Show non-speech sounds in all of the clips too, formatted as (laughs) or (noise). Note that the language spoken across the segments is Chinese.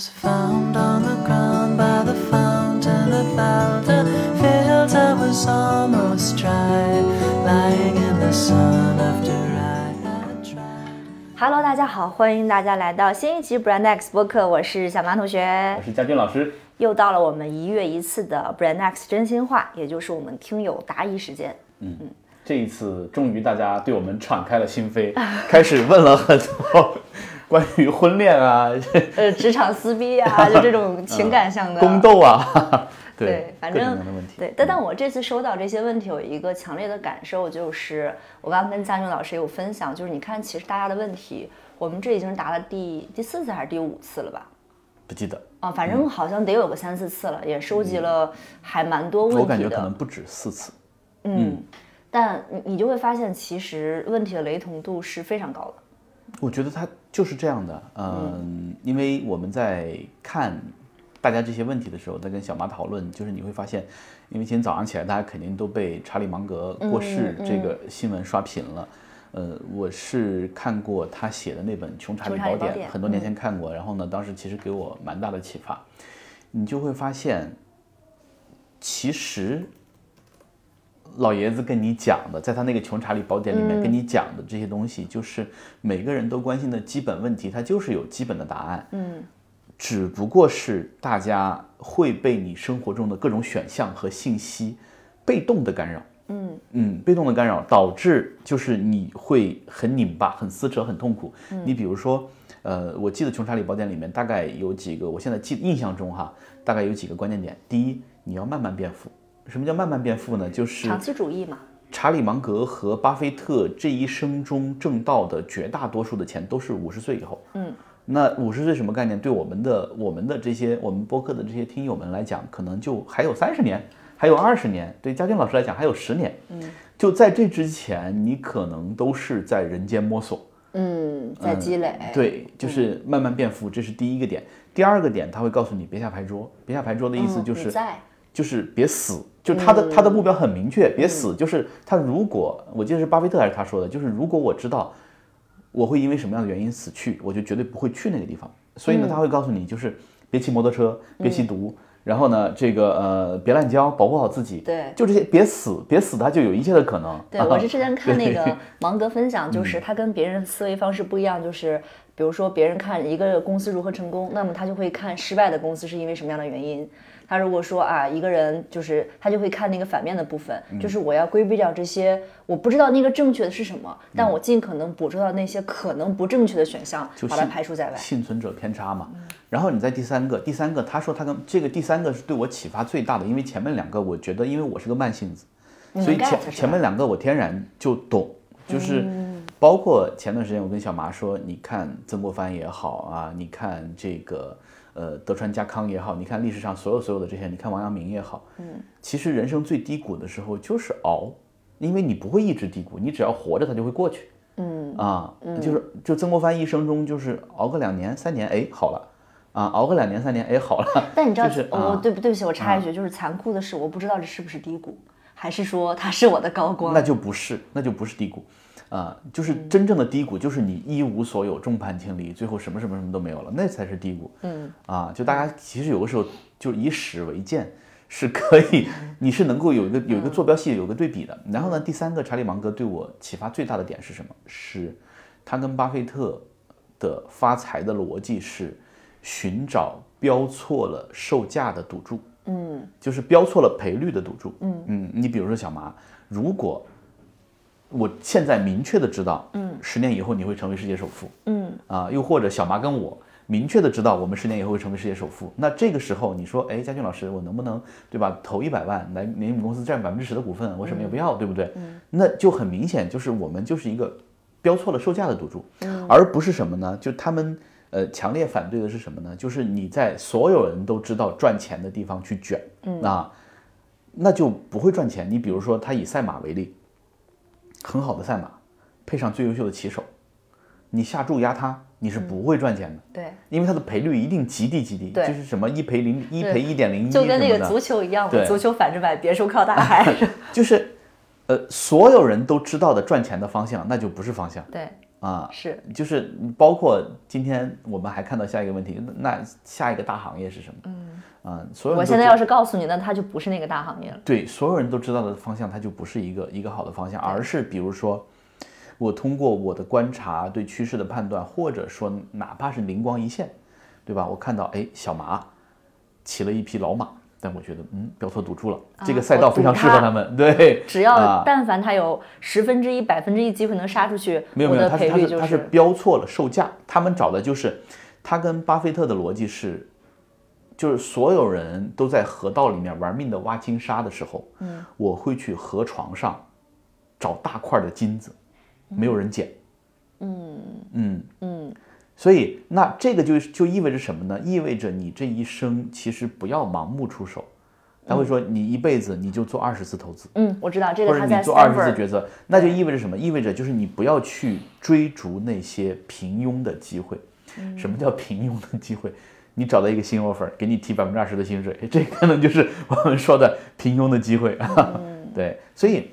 was found on the ground by the fountain I felt a filter was almost dry, lying in the sun after I had tried. Hello，大家好，欢迎大家来到新一期 Brand X 播客，我是小马同学我。是佳俊老师。又到了我们一月一次的 Brand X 真心话，也就是我们听友答疑时间。嗯嗯这一次，终于大家对我们敞开了心扉，开始问了很多关于婚恋啊、(laughs) 呃，职场撕逼啊，就这种 (laughs) 情感上的宫斗啊，(laughs) 对，反正。对，但但我这次收到这些问题，有一个强烈的感受，就是我刚刚跟佳俊老师也有分享，就是你看，其实大家的问题，我们这已经答了第第四次还是第五次了吧？不记得，啊，反正好像得有个三四次了，也收集了还蛮多问题的。我感觉可能不止四次。嗯，但你你就会发现，其实问题的雷同度是非常高的。我觉得他就是这样的，嗯，因为我们在看大家这些问题的时候，在跟小马讨论，就是你会发现，因为今天早上起来，大家肯定都被查理芒格过世嗯这个新闻刷屏了。呃，我是看过他写的那本《穷查理宝典穷查理宝典》，很多年前看过，然后呢，当时其实给我蛮大的启发。你就会发现，其实老爷子跟你讲的，在他那个《穷查理宝典》里面跟你讲的这些东西，就是每个人都关心的基本问题，它就是有基本的答案。嗯，只不过是大家会被你生活中的各种选项和信息被动的干扰。嗯嗯，被动的干扰导致就是你会很拧巴、很撕扯、很痛苦。你比如说，呃，我记得《穷查理宝典》里面大概有几个，我现在记印象中哈，大概有几个关键点。第一，你要慢慢变富。什么叫慢慢变富呢？就是长期主义嘛。查理芒格和巴菲特这一生中挣到的绝大多数的钱都是五十岁以后。嗯，那五十岁什么概念？对我们的我们的这些我们播客的这些听友们来讲，可能就还有三十年，还有二十年。对嘉俊老师来讲，还有十年。嗯，就在这之前，你可能都是在人间摸索。嗯，在积累。对，就是慢慢变富，这是第一个点。第二个点，他会告诉你别下牌桌。别下牌桌的意思嗯就是就是别死，就他的他的目标很明确，别死。就是他如果我记得是巴菲特还是他说的，就是如果我知道我会因为什么样的原因死去，我就绝对不会去那个地方。所以呢，他会告诉你，就是别骑摩托车，别吸毒，然后呢，这个呃别滥交，保护好自己。对就这些，别死，别死，他就有一切的可能。对，我是之前 (laughs) 看那个芒格分享，就是他跟别人的思维方式不一样，就是比如说别人看一个公司如何成功，那么他就会看失败的公司是因为什么样的原因。他如果说啊，一个人就是他就会看那个反面的部分，就是我要规避掉这些我不知道那个正确的是什么，但我尽可能捕捉到那些可能不正确的选项，把它排除在外。幸存者偏差嘛。然后你在第三个，第三个，他说他跟这个第三个是对我启发最大的，因为前面两个我觉得，因为我是个慢性子，所以前前面两个我天然就懂，就是包括前段时间我跟小麻说，你看曾国藩也好啊，你看这个呃德川家康也好，你看历史上所有所有的这些，你看王阳明也好，嗯，其实人生最低谷的时候就是熬，因为你不会一直低谷，你只要活着它就会过去。嗯。啊，就是就曾国藩一生中就是熬个两年三年，哎，好了，啊，熬个两年三年，哎，好了。(laughs) 但你知道，就是我、啊。对不对不起，我插一句，就是残酷的是，我不知道这是不是低谷，还是说它是我的高光。那就不是，那就不是低谷，啊，就是真正的低谷，就是你一无所有，众叛亲离，最后什么什么什么都没有了，那才是低谷。嗯，啊，就大家其实有的时候就以史为鉴，是可以，你是能够有一个有一个坐标系，有个对比的。然后呢，第三个，查理芒格对我启发最大的点是什么？是他跟巴菲特的发财的逻辑是寻找标错了售价的赌注。嗯就是标错了赔率的赌注。嗯嗯，你比如说小麻，如果我现在明确的知道，嗯，十年以后你会成为世界首富，嗯啊，又或者小麻跟我明确的知道我们十年以后会成为世界首富，那这个时候你说，哎，佳俊老师，我能不能对吧，投一百万来给你们公司占百分之十的股份，我什么也不要，对不对？那就很明显就是我们就是一个标错了售价的赌注，而不是什么呢？就他们。呃，强烈反对的是什么呢？就是你在所有人都知道赚钱的地方去卷，嗯啊，那就不会赚钱。你比如说，他以赛马为例，很好的赛马，配上最优秀的骑手，你下注压他，你是不会赚钱的，对，因为它的赔率一定极低极低，对。就是什么一赔零一赔一点零一，就跟那个足球一样嘛，足球反着买，别墅靠大海。(laughs) 就是，呃，所有人都知道的赚钱的方向，那就不是方向。对，啊，是就是包括今天我们还看到下一个问题，那那下一个大行业是什么？嗯，啊，所有人我现在要是告诉你，那它就不是那个大行业了。对所有人都知道的方向，它就不是一个一个好的方向，而是比如说，我通过我的观察对趋势的判断，或者说哪怕是灵光一现，对吧？我看到哎小麻骑了一匹老马，但我觉得嗯标错赌注了，这个赛道非常适合他们，对，(laughs) 只要啊但凡他有十分之一、百分之一机会能杀出去，没有没有，他是他是标错了售价，他们找的就是，他跟巴菲特的逻辑是，就是所有人都在河道里面玩命的挖金沙的时候，嗯，我会去河床上找大块的金子，没有人捡，嗯。嗯。嗯，所以那这个就就意味着什么呢？意味着你这一生其实不要盲目出手。他会说，你一辈子你就做二十次投资，嗯，我知道这个他在者你做二十次决策，那就意味着什么？意味着就是你不要去追逐那些平庸的机会。嗯什么叫平庸的机会？你找到一个新 offer，给你提百分之二十的薪水，这可能就是我们说的平庸的机会。嗯 (laughs) 对，所以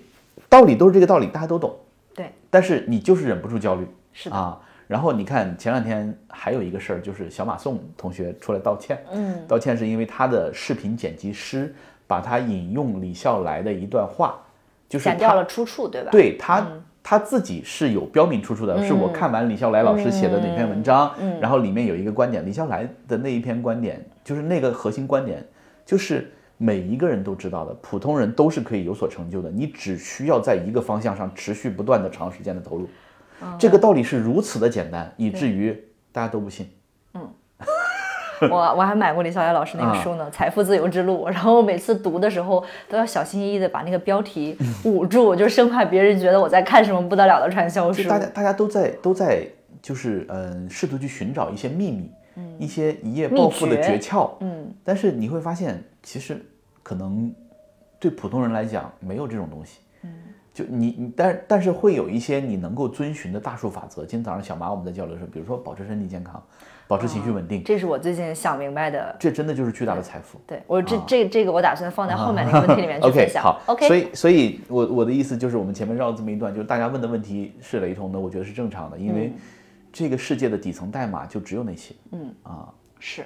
道理都是这个道理，大家都懂。对，但是你就是忍不住焦虑。是的啊。然后你看前两天还有一个事儿，就是小马宋同学出来道歉。嗯，道歉是因为他的视频剪辑师把他引用李笑来的一段话，就是他剪掉了出处，对吧？对他、他自己是有标明出处的，是我看完李笑来老师写的哪篇文章，然后里面有一个观点，李笑来的那一篇观点就是那个核心观点，就是每一个人都知道的，普通人都是可以有所成就的，你只需要在一个方向上持续不断的长时间的投入，这个道理是如此的简单，以至于大家都不信。嗯。(laughs) 我我还买过李笑来老师那个书呢，财富自由之路》。然后我每次读的时候都要小心翼翼的把那个标题捂住，就生怕别人觉得我在看什么不得了的传销书。大家大家都在都在就是嗯、试图去寻找一些秘密，一些一夜暴富的诀诀窍，嗯，但是你会发现，其实可能对普通人来讲没有这种东西，嗯，就你你但但是会有一些你能够遵循的大数法则。今天早上小马我们在交流的时候，比如说保持身体健康，保持情绪稳定，这是我最近想明白的。这真的就是巨大的财富。对我这这这个我打算放在后面那个问题里面去 (laughs) 分 OK，好 OK，所以所以我我的意思就是，我们前面绕了这么一段，就是大家问的问题是雷同的，我觉得是正常的，因嗯为这个世界的底层代码就只有那些。嗯啊是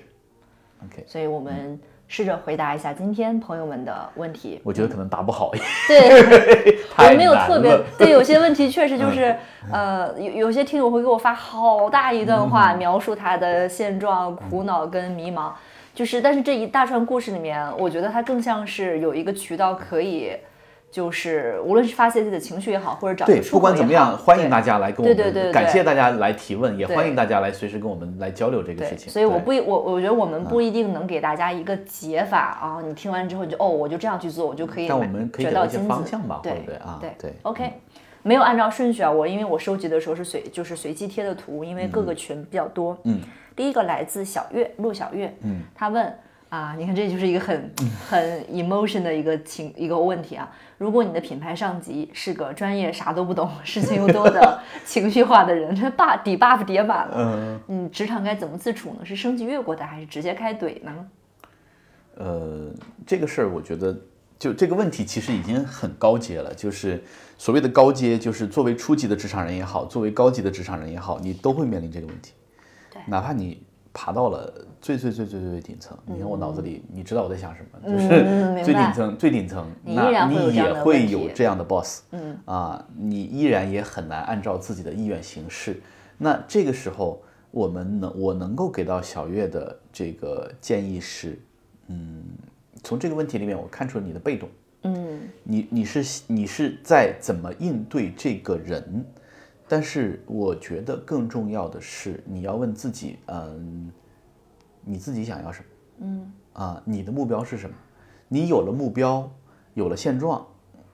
，，OK，所以我们试着回答一下今天朋友们的问题。我觉得可能答不好，(laughs) 对，(laughs) 太我没有特别对，有些问题确实就是，呃，有有些听友会给我发好大一段嗯。话，描述他的现状、苦恼跟迷茫，就是，但是这一大串故事里面，我觉得它更像是有一个渠道可以。就是无论是发泄自己的情绪也好，或者找对不管怎么样，欢迎大家来跟我们，对对对对感谢大家来提问，也欢迎大家来随时跟我们来交流这个事，情。所以我不一我我觉得我们不一定能给大家一个解法啊，你听完之后你就哦，我就这样去做，我就可以但我们可以给到一些方向吧，对不对啊？对对，OK，没有按照顺序啊，我因为我收集的时候是随就是随机贴的图，因为各个群比较多。嗯，第一个来自小月陆小月，嗯，他问啊，你看这就是一个很 (laughs) 很 emotion 的一个情一个问题啊。如果你的品牌上级是个专业啥都不懂、事情又多的 (laughs) 情绪化的人，(laughs) 这 buff 底 buff 叠满了，嗯，你职场该怎么自处呢？是升级越过他，还是直接开怼呢？呃，这个事儿我觉得，就这个问题其实已经很高阶了。就是所谓的高阶，就是作为初级的职场人也好，作为高级的职场人也好，你都会面临这个问题。对哪怕你爬到了最最最最最最顶层，你看我脑子里，你知道我在想什么，就嗯是最顶层最顶层，那你也会有这样的 boss，嗯。啊，你依然也很难按照自己的意愿行事。那这个时候，我们能我能够给到小月的这个建议是，嗯，从这个问题里面我看出了你的被动，嗯。你你是你是在怎么应对这个人，但是我觉得更重要的是你要问自己，嗯，你自己想要什么？嗯啊，你的目标是什么？你有了目标，有了现状，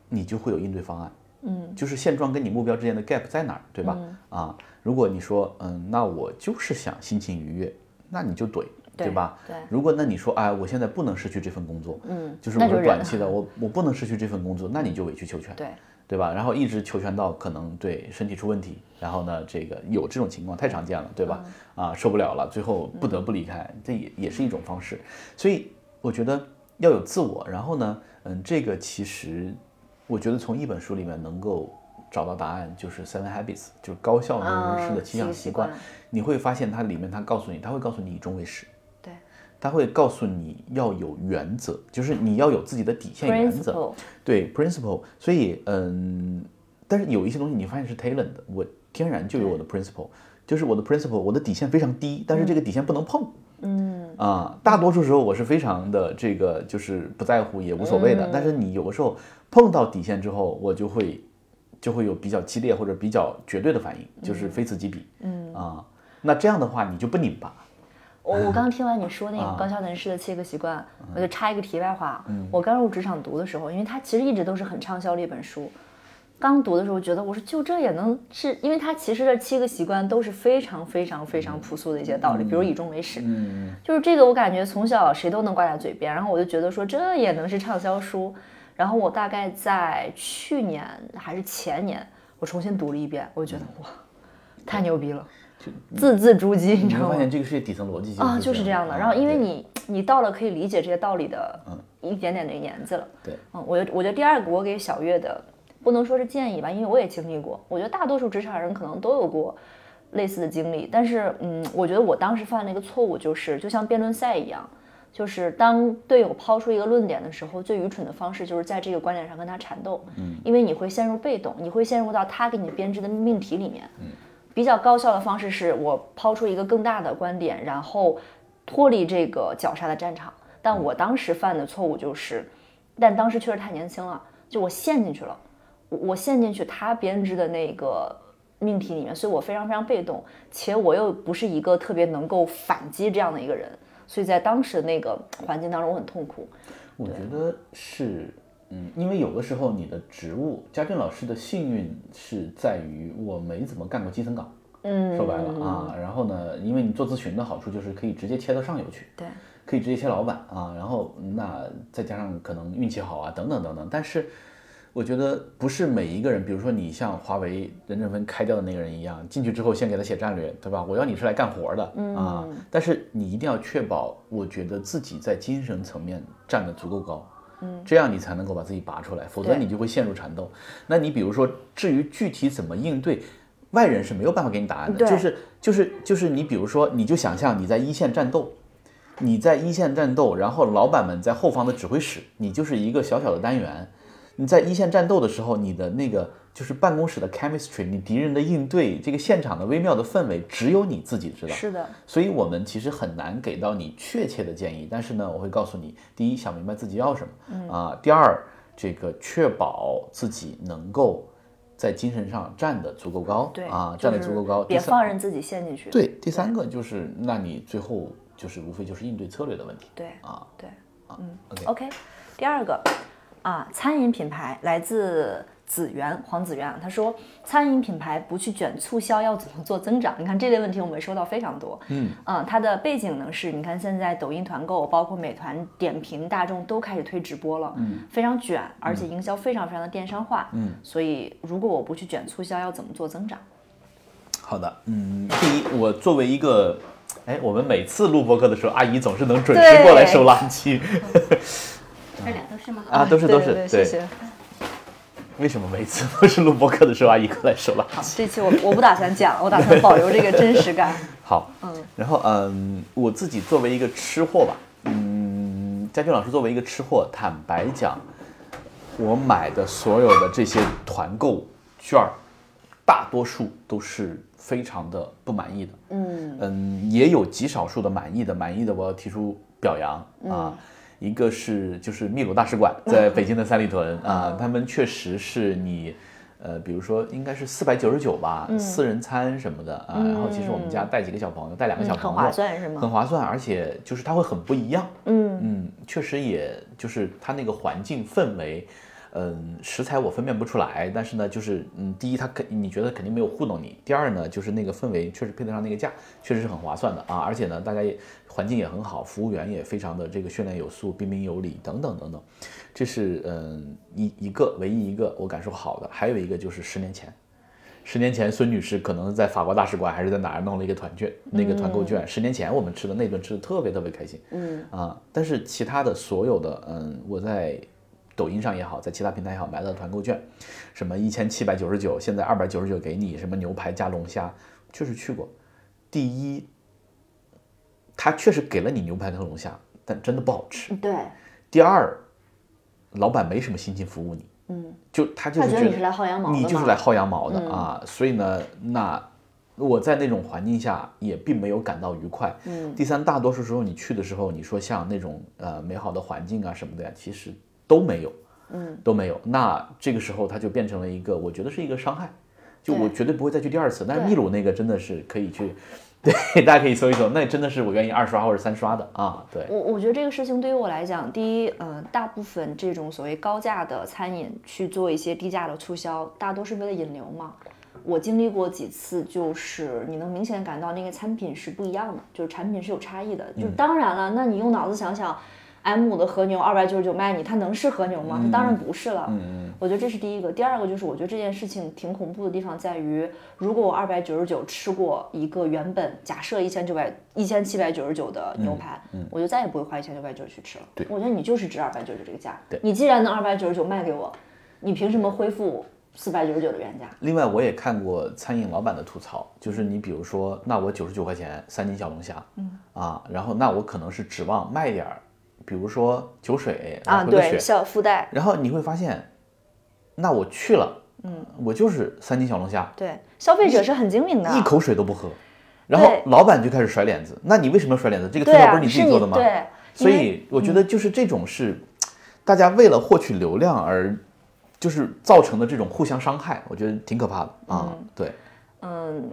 你就会有应对方案。嗯就是现状跟你目标之间的 gap 在哪儿，对吧？啊，如果你说，嗯，那我就是想心情愉悦，那你就怼，对吧？对如果那你说，哎，我现在不能失去这份工作，嗯，就是我是短期的，我我不能失去这份工作，那你就委曲求全，对，对吧？然后一直求全到可能对身体出问题，然后呢，这个有这种情况太常见了，对吧？嗯啊，受不了了，最后不得不离开，这也也是一种方式。所以我觉得要有自我，然后呢，嗯，这个其实我觉得从一本书里面能够找到答案，就是 Seven Habits，就是高效能人士的七项习惯你会发现它里面它告诉你，它会告诉你以终为始，对它会告诉你要有原则，就是你要有自己的底线原则。，principle，对 principle，所以嗯，但是有一些东西你发现是 talent 的，我天然就有我的 principle，就是我的 principle，我的底线非常低，但是这个底线不能碰。嗯啊，大多数时候我是非常的这个就是不在乎也无所谓的，但是你有的时候碰到底线之后，我就会就会有比较激烈或者比较绝对的反应，就是非此即彼。嗯啊，那这样的话你就不拧巴。我我刚听完你说那啊个高效能士的七个习惯，嗯。我就插一个题外话。我刚入职场读的时候，因为它其实一直都是很畅销的一本书。刚读的时候觉得，我说就这也能是，因为它其实这七个习惯都是非常非常非常朴素的一些道理，比如以终为始，嗯。就是这个我感觉从小谁都能挂在嘴边，然后我就觉得说这也能是畅销书。然后我大概在去年还是前年，我重新读了一遍，我就觉得哇，太牛逼了，字字珠玑，你知道吗发？现这个世界底层逻辑啊，就是这样的。然后，因为你你到了可以理解这些道理的一点点的年纪了。对，嗯，我我觉得第二个我给小月的，不能说是建议吧，因为我也经历过。我觉得大多数职场人可能都有过类似的经历，但是嗯，我觉得我当时犯了一个错误，就是就像辩论赛一样。就是当队友抛出一个论点的时候，最愚蠢的方式就是在这个观点上跟他缠斗，嗯，因为你会陷入被动，你会陷入到他给你编织的命题里面，嗯，比较高效的方式是我抛出一个更大的观点，然后脱离这个绞杀的战场。但我当时犯的错误就是，但当时确实太年轻了，就我陷进去了，我陷进去他编织的那个命题里面，所以我非常非常被动，且我又不是一个特别能够反击这样的一个人，所以在当时的那个环境当中我很痛苦。我觉得是，嗯，因为有的时候你的职务，家俊老师的幸运是在于我没怎么干过基层岗，嗯，说白了啊，然后呢，因为你做咨询的好处就是可以直接切到上游去，对，可以直接切老板啊，然后那再加上可能运气好啊，等等等等，但是。我觉得不是每一个人，比如说你像华为任正非开掉的那个人一样，进去之后先给他写战略，对吧？我要你是来干活的、啊，但是你一定要确保，我觉得自己在精神层面站得足够高，嗯，这样你才能够把自己拔出来，否则你就会陷入缠斗。那你比如说，至于具体怎么应对，外人是没有办法给你答案的，就是就是就是你比如说，你就想象你在一线战斗。你在一线战斗，然后老板们在后方的指挥室，你就是一个小小的单元。你在一线战斗的时候，你的那个就是办公室的 chemistry，你敌人的应对，这个现场的微妙的氛围，只有你自己知道。是的，所以我们其实很难给到你确切的建议，但是呢，我会告诉你：第一，想明白自己要什么，嗯啊；第二，这个确保自己能够在精神上站得足够高，对啊，站得足够高。别放任自己陷进去。对，第三个就是，那你最后就是无非就是应对策略的问题对啊。对。OK，OK，第二个啊，餐饮品牌来自子源黄子源啊，他说餐饮品牌不去卷促销要怎么做增长？你看这类问题我们收到非常多。嗯啊，它的背景呢是，你看现在抖音团购，包括美团点评、大众都开始推直播了，嗯，非常卷，而且营销非常非常的电商化，嗯，所以如果我不去卷促销，要怎么做增长？好的，嗯，第一，我作为一个，哎，我们每次录播客的时候，阿姨总是能准时过来收垃圾 (laughs) 这俩都是吗？啊，都是都是对对，谢谢。为什么每次都是录播课的时候阿姨过来收垃圾？这期我我不打算讲，我打算保留这个真实感。(laughs) 好，嗯，然后嗯，我自己作为一个吃货吧，嗯，佳俊老师作为一个吃货，坦白讲，我买的所有的这些团购券儿，大多数都是非常的不满意的，嗯嗯，也有极少数的满意的，满意的我要提出表扬啊。一个是就是秘鲁大使馆 (laughs) 在北京的三里屯啊，他们确实是你，呃，比如说应该是四百九十九吧，私人餐什么的啊。然后其实我们家带几个小朋友，带两个小嗯，朋友，很划算是吗？很划算，而且就是它会很不一样。嗯嗯，确实也就是它那个环境氛围，嗯，食材我分辨不出来，但是呢，就是嗯，第一它肯你觉得肯定没有糊弄你，第二呢，就是那个氛围确实配得上那个价，确实是很划算的啊，而且呢，大家也环境也很好，服务员也非常的这个训练有素、彬彬有礼等等等等，这是嗯一一个唯一一个我感受好的，还有一个就是十年前。十年前，孙女士可能在法国大使馆还是在哪儿弄了一个团券，那个团购券。十年前我们吃的那顿吃的特别特别开心，嗯啊，但是其他的所有的，嗯，我在抖音上也好，在其他平台也好买到的团购券，什么一千七百九十九，现在二百九十九给你，什么牛排加龙虾，确实去过。第一，他确实给了你牛排跟龙虾，但真的不好吃。对，第二，老板没什么心情服务你，嗯，就他就是觉得你是来薅羊毛的你就是来薅羊毛的、啊，所以呢，那我在那种环境下也并没有感到愉快。嗯第三，大多数时候你去的时候，你说像那种呃美好的环境啊什么的呀，其实都没有，嗯，都没有。那这个时候它就变成了一个，我觉得是一个伤害，就我绝对不会再去第二次。但是秘鲁那个真的是可以去。(laughs) 对，大家可以搜一搜，那真的是我愿意二刷或者三刷的啊。对，我我觉得这个事情对于我来讲，第一，呃，大部分这种所谓高价的餐饮去做一些低价的促销，大多是为了引流嘛。我经历过几次，就是你能明显感到那个餐品是不一样的，就是产品是有差异的。就当然了，那你用脑子想想，M 五的和牛二百九十九卖你，它能是和牛吗？它当然不是了。嗯我觉得这是第一个。第二个就是，我觉得这件事情挺恐怖的地方在于，如果我二百九十九吃过一个原本假设一千九百、一千七百九十九的牛排，我就再也不会花一千九百九十去吃了。对我觉得你就是值二百九十九这个价。对你既然能二百九十九卖给我，你凭什么恢复四百九十九的原价？另外，我也看过餐饮老板的吐槽，就是你比如说，那我九十九块钱三斤小龙虾，嗯啊，然后那我可能是指望卖点儿，比如说酒水啊，对，小附带，然后你会发现，那我去了，嗯，我就是三斤小龙虾，对，消费者是很精明的，一口水都不喝，然后老板就开始甩脸子，那你为什么要甩脸子？这个特效，不是你自己做的吗？对，所以我觉得就是这种是大家为了获取流量而就是造成的这种互相伤害，我觉得挺可怕的啊。对，嗯，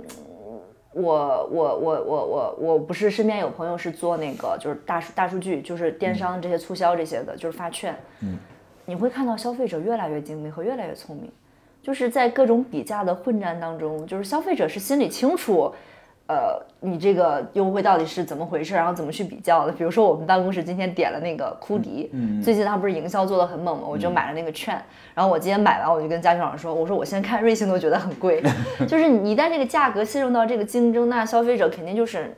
我我我我我我不是身边有朋友是做那个就是大数大数据，就是电商这些促销这些的，就是发券。嗯，你会看到消费者越来越精明和越来越聪明，就是在各种比价的混战当中，就是消费者是心里清楚。呃，你这个优惠到底是怎么回事？然后怎么去比较的？比如说，我们办公室今天点了那个库迪，最近他不是营销做的很猛嘛，我就买了那个券。然后我今天买完，我就跟家训老师说，我说我现在看瑞幸都觉得很贵，(laughs) 就是你一旦这个价格陷入到这个竞争，那消费者肯定就是，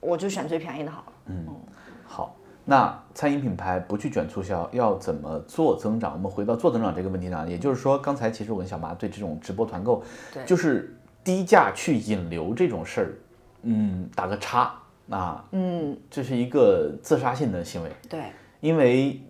我就选最便宜的好了。嗯好，那餐饮品牌不去卷促销，要怎么做增长？我们回到做增长这个问题上，也就是说，刚才其实我跟小马对这种直播团购，对就是低价去引流这种事儿，嗯，打个叉啊，嗯，这是一个自杀性的行为。对，因为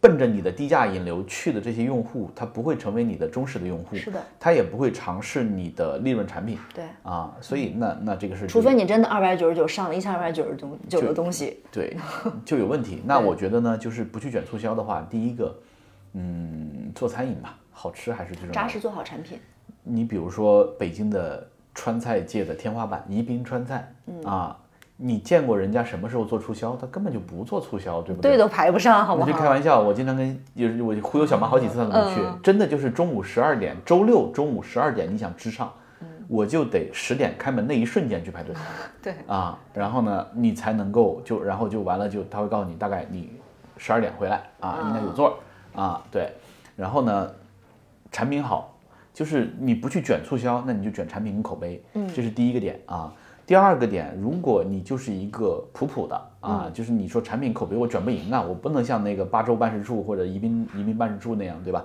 奔着你的低价引流去的这些用户，他不会成为你的忠实的用户，是的，他也不会尝试你的利润产品对，啊，所以那那这个是除非你真的二百九十九上了一千二百九十九九的东西，对就有问题。(laughs) 那我觉得呢，就是不去卷促销的话，第一个，嗯，做餐饮吧，好吃还是最重要。扎实做好产品。你比如说北京的川菜界的天花板宜宾川菜、嗯。啊，你见过人家什么时候做促销？他根本就不做促销，对不对？对都排不上，好不我就开？玩笑，我经常跟就是我忽悠小妈好几次，她都没去，嗯。真的就是中午十二点，周六中午十二点，你想吃上，我就得十点开门那一瞬间去排队。(laughs) 对，啊，然后呢，你才能够就然后就完了就他会告诉你大概你十二点回来啊，应该有座儿啊，对，然后呢，产品好，就是你不去卷促销，那你就卷产品跟口碑，嗯，这是第一个点啊。第二个点，如果你就是一个普普的啊，就是你说产品口碑我卷不赢啊，我不能像那个八州办事处或者宜宾宜宾办事处那样，对吧？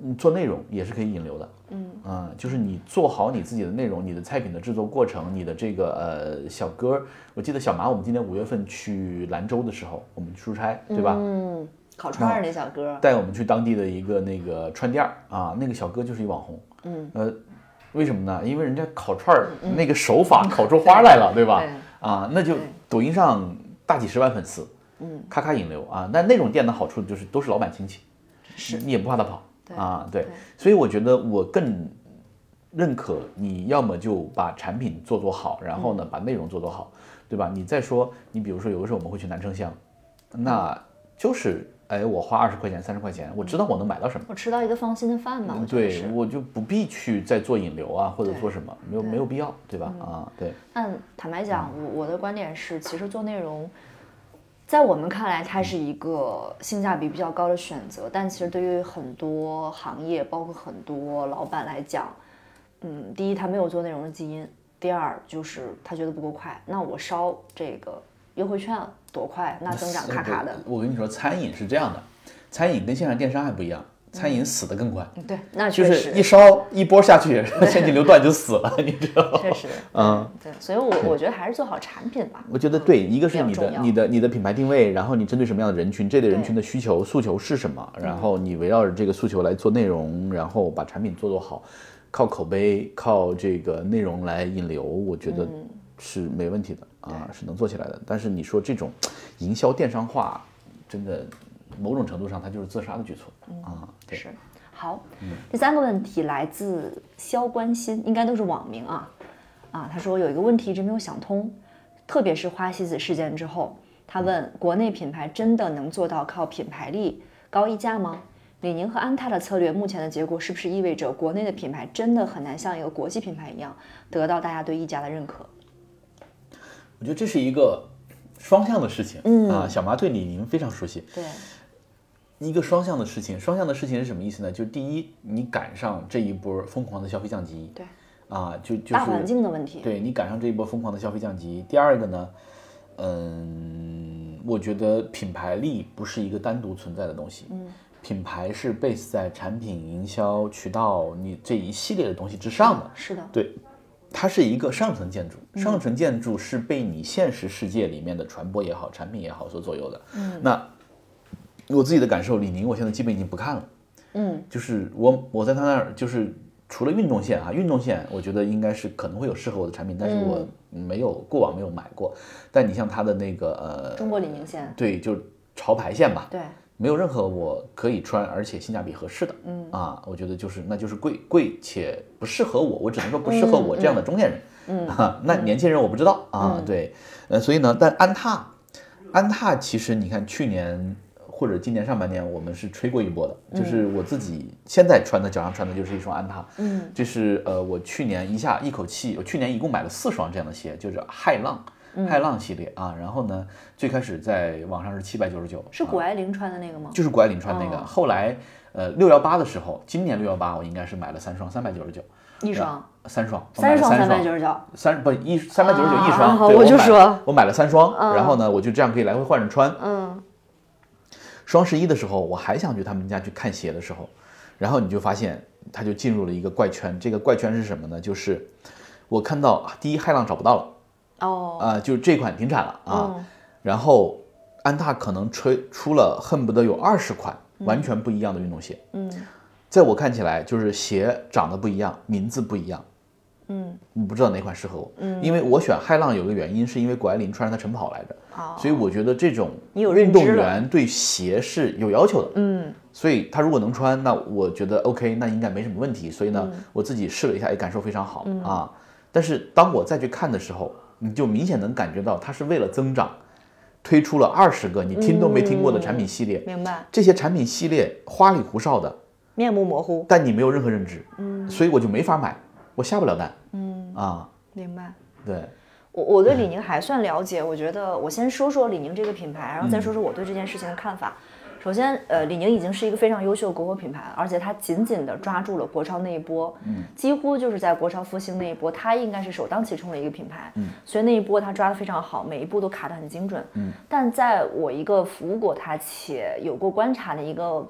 你做内容也是可以引流的，嗯就是你做好你自己的内容，你的菜品的制作过程，你的这个呃小哥，我记得小马，我们今年五月份去兰州的时候，我们出差，对吧？嗯，烤串儿那小哥，带我们去当地的一个那个串店儿啊，那个小哥就是一网红，嗯，呃，为什么呢？因为人家烤串儿那个手法烤出花来了，对吧？对啊，那就抖音上大几十万粉丝，嗯，咔咔引流啊。那那种店的好处就是都是老板亲戚，是你也不怕他跑啊，对对。所以我觉得我更认可你要么就把产品做做好，然后嗯呢把内容做做好，对吧？你再说，你比如说有的时候我们会去南城乡，那就是哎，我花二十块钱、三十块钱，我知道我能买到什么。我吃到一个放心的饭嘛，我对。我就不必去再做引流啊，或者对做什么，没有没有必要，对吧？啊，对，但坦白讲，我我的观点是，其实做内容，在我们看来，它是一个性价比比较高的选择。但其实对于很多行业，包括很多老板来讲，嗯，第一，他没有做内容的基因；第二，就是他觉得不够快。那我烧这个优惠券多快，那增长咔咔的。我跟你说，餐饮是这样的，餐饮跟线上电商还不一样，餐饮死得更快，对，那确实。就是一烧一波下去，(laughs) 现金流断就死了，(laughs) 你知道吗？确实，嗯，对，所以我我觉得还是做好产品吧。我觉得对，一个是你的你的你的品牌定位，然后你针对什么样的人群，这类人群的需求诉求是什么，然后你围绕着这个诉求来做内容，然后把产品做做好，靠口碑，靠这个内容来引流，我觉得是没问题的啊，是能做起来的。但是你说这种营销电商化，真的某种程度上它就是自杀的举措啊，对。是，好，第三个问题来自肖关心，应该都是网名啊啊，他说有一个问题一直没有想通，特别是花西子事件之后，他问国内品牌真的能做到靠品牌力高溢价吗？李宁和安踏的策略目前的结果是不是意味着国内的品牌真的很难像一个国际品牌一样得到大家对溢价的认可？我觉得这是一个双向的事情，嗯。啊，小麻对李宁非常熟悉，对，一个双向的事情，双向的事情是什么意思呢？就第一，你赶上这一波疯狂的消费降级，对，啊，就就是大环境的问题，对你赶上这一波疯狂的消费降级。第二个呢，嗯，我觉得品牌力不是一个单独存在的东西，嗯，品牌是 base 在产品营销渠道你这一系列的东西之上的，是的，对，它是一个上层建筑，上层建筑是被你现实世界里面的传播也好，产品也好所左右的。嗯，那我自己的感受，李宁我现在基本已经不看了。嗯，就是我我在他那儿就是除了运动线啊，运动线我觉得应该是可能会有适合我的产品，但是我没有过往没有买过。但你像他的那个呃，中国李宁线，对，就是潮牌线吧，对，没有任何我可以穿而且性价比合适的，嗯。啊，我觉得就是那就是贵贵且不适合我，我只能说不适合我这样的中年人，嗯啊，那年轻人我不知道啊，对，呃，所以呢，但安踏，安踏其实你看去年或者今年上半年我们是吹过一波的，就是我自己现在穿的脚上穿的就是一双安踏，嗯，这是呃我去年一下一口气，我去年一共买了四双这样的鞋，就是骇浪。骇浪系列啊，然后呢，最开始在网上是七百九十九，是谷爱凌穿的那个吗？就是谷爱凌穿那个。后来，呃，六幺八的时候，今年六幺八我应该是买了三双，三百九十九一双，三双，三双三三百九十九，三不一三百九十九一啊双，好我就说我买了三双，然后呢，我就这样可以来回换着穿。嗯，双十一的时候，我还想去他们家去看鞋的时候，然后你就发现他就进入了一个怪圈。这个怪圈是什么呢？就是我看到啊第一骇浪找不到了。哦，啊、就这款停产了啊。嗯然后安踏可能吹出了恨不得有二十款完全不一样的运动鞋。嗯，在我看起来，就是鞋长得不一样，名字不一样。嗯，我不知道哪款适合我。嗯，因为我选骇浪有个原因，是因为谷爱凌穿着它晨跑来着。哦所以我觉得这种运动员对鞋是有要求的。嗯，所以他如果能穿，那我觉得 OK，那应该没什么问题。所以呢，嗯我自己试了一下，也感受非常好、啊。但是当我再去看的时候，你就明显能感觉到它是为了增长，推出了二十个你听都没听过的产品系列。明白，这些产品系列花里胡哨的，面目模糊，但你没有任何认知，嗯，所以我就没法买，我下不了单，嗯。啊，明白。对，我我对李宁还算了解，我觉得我先说说李宁这个品牌，然后再说说我对这件事情的看法。首先，呃，李宁已经是一个非常优秀的国货品牌了，而且它紧紧地抓住了国潮那一波，嗯，几乎就是在国潮复兴那一波，它应该是首当其冲的一个品牌，嗯，所以那一波它抓得非常好，每一步都卡得很精准，嗯，但在我一个服务过它且有过观察的一个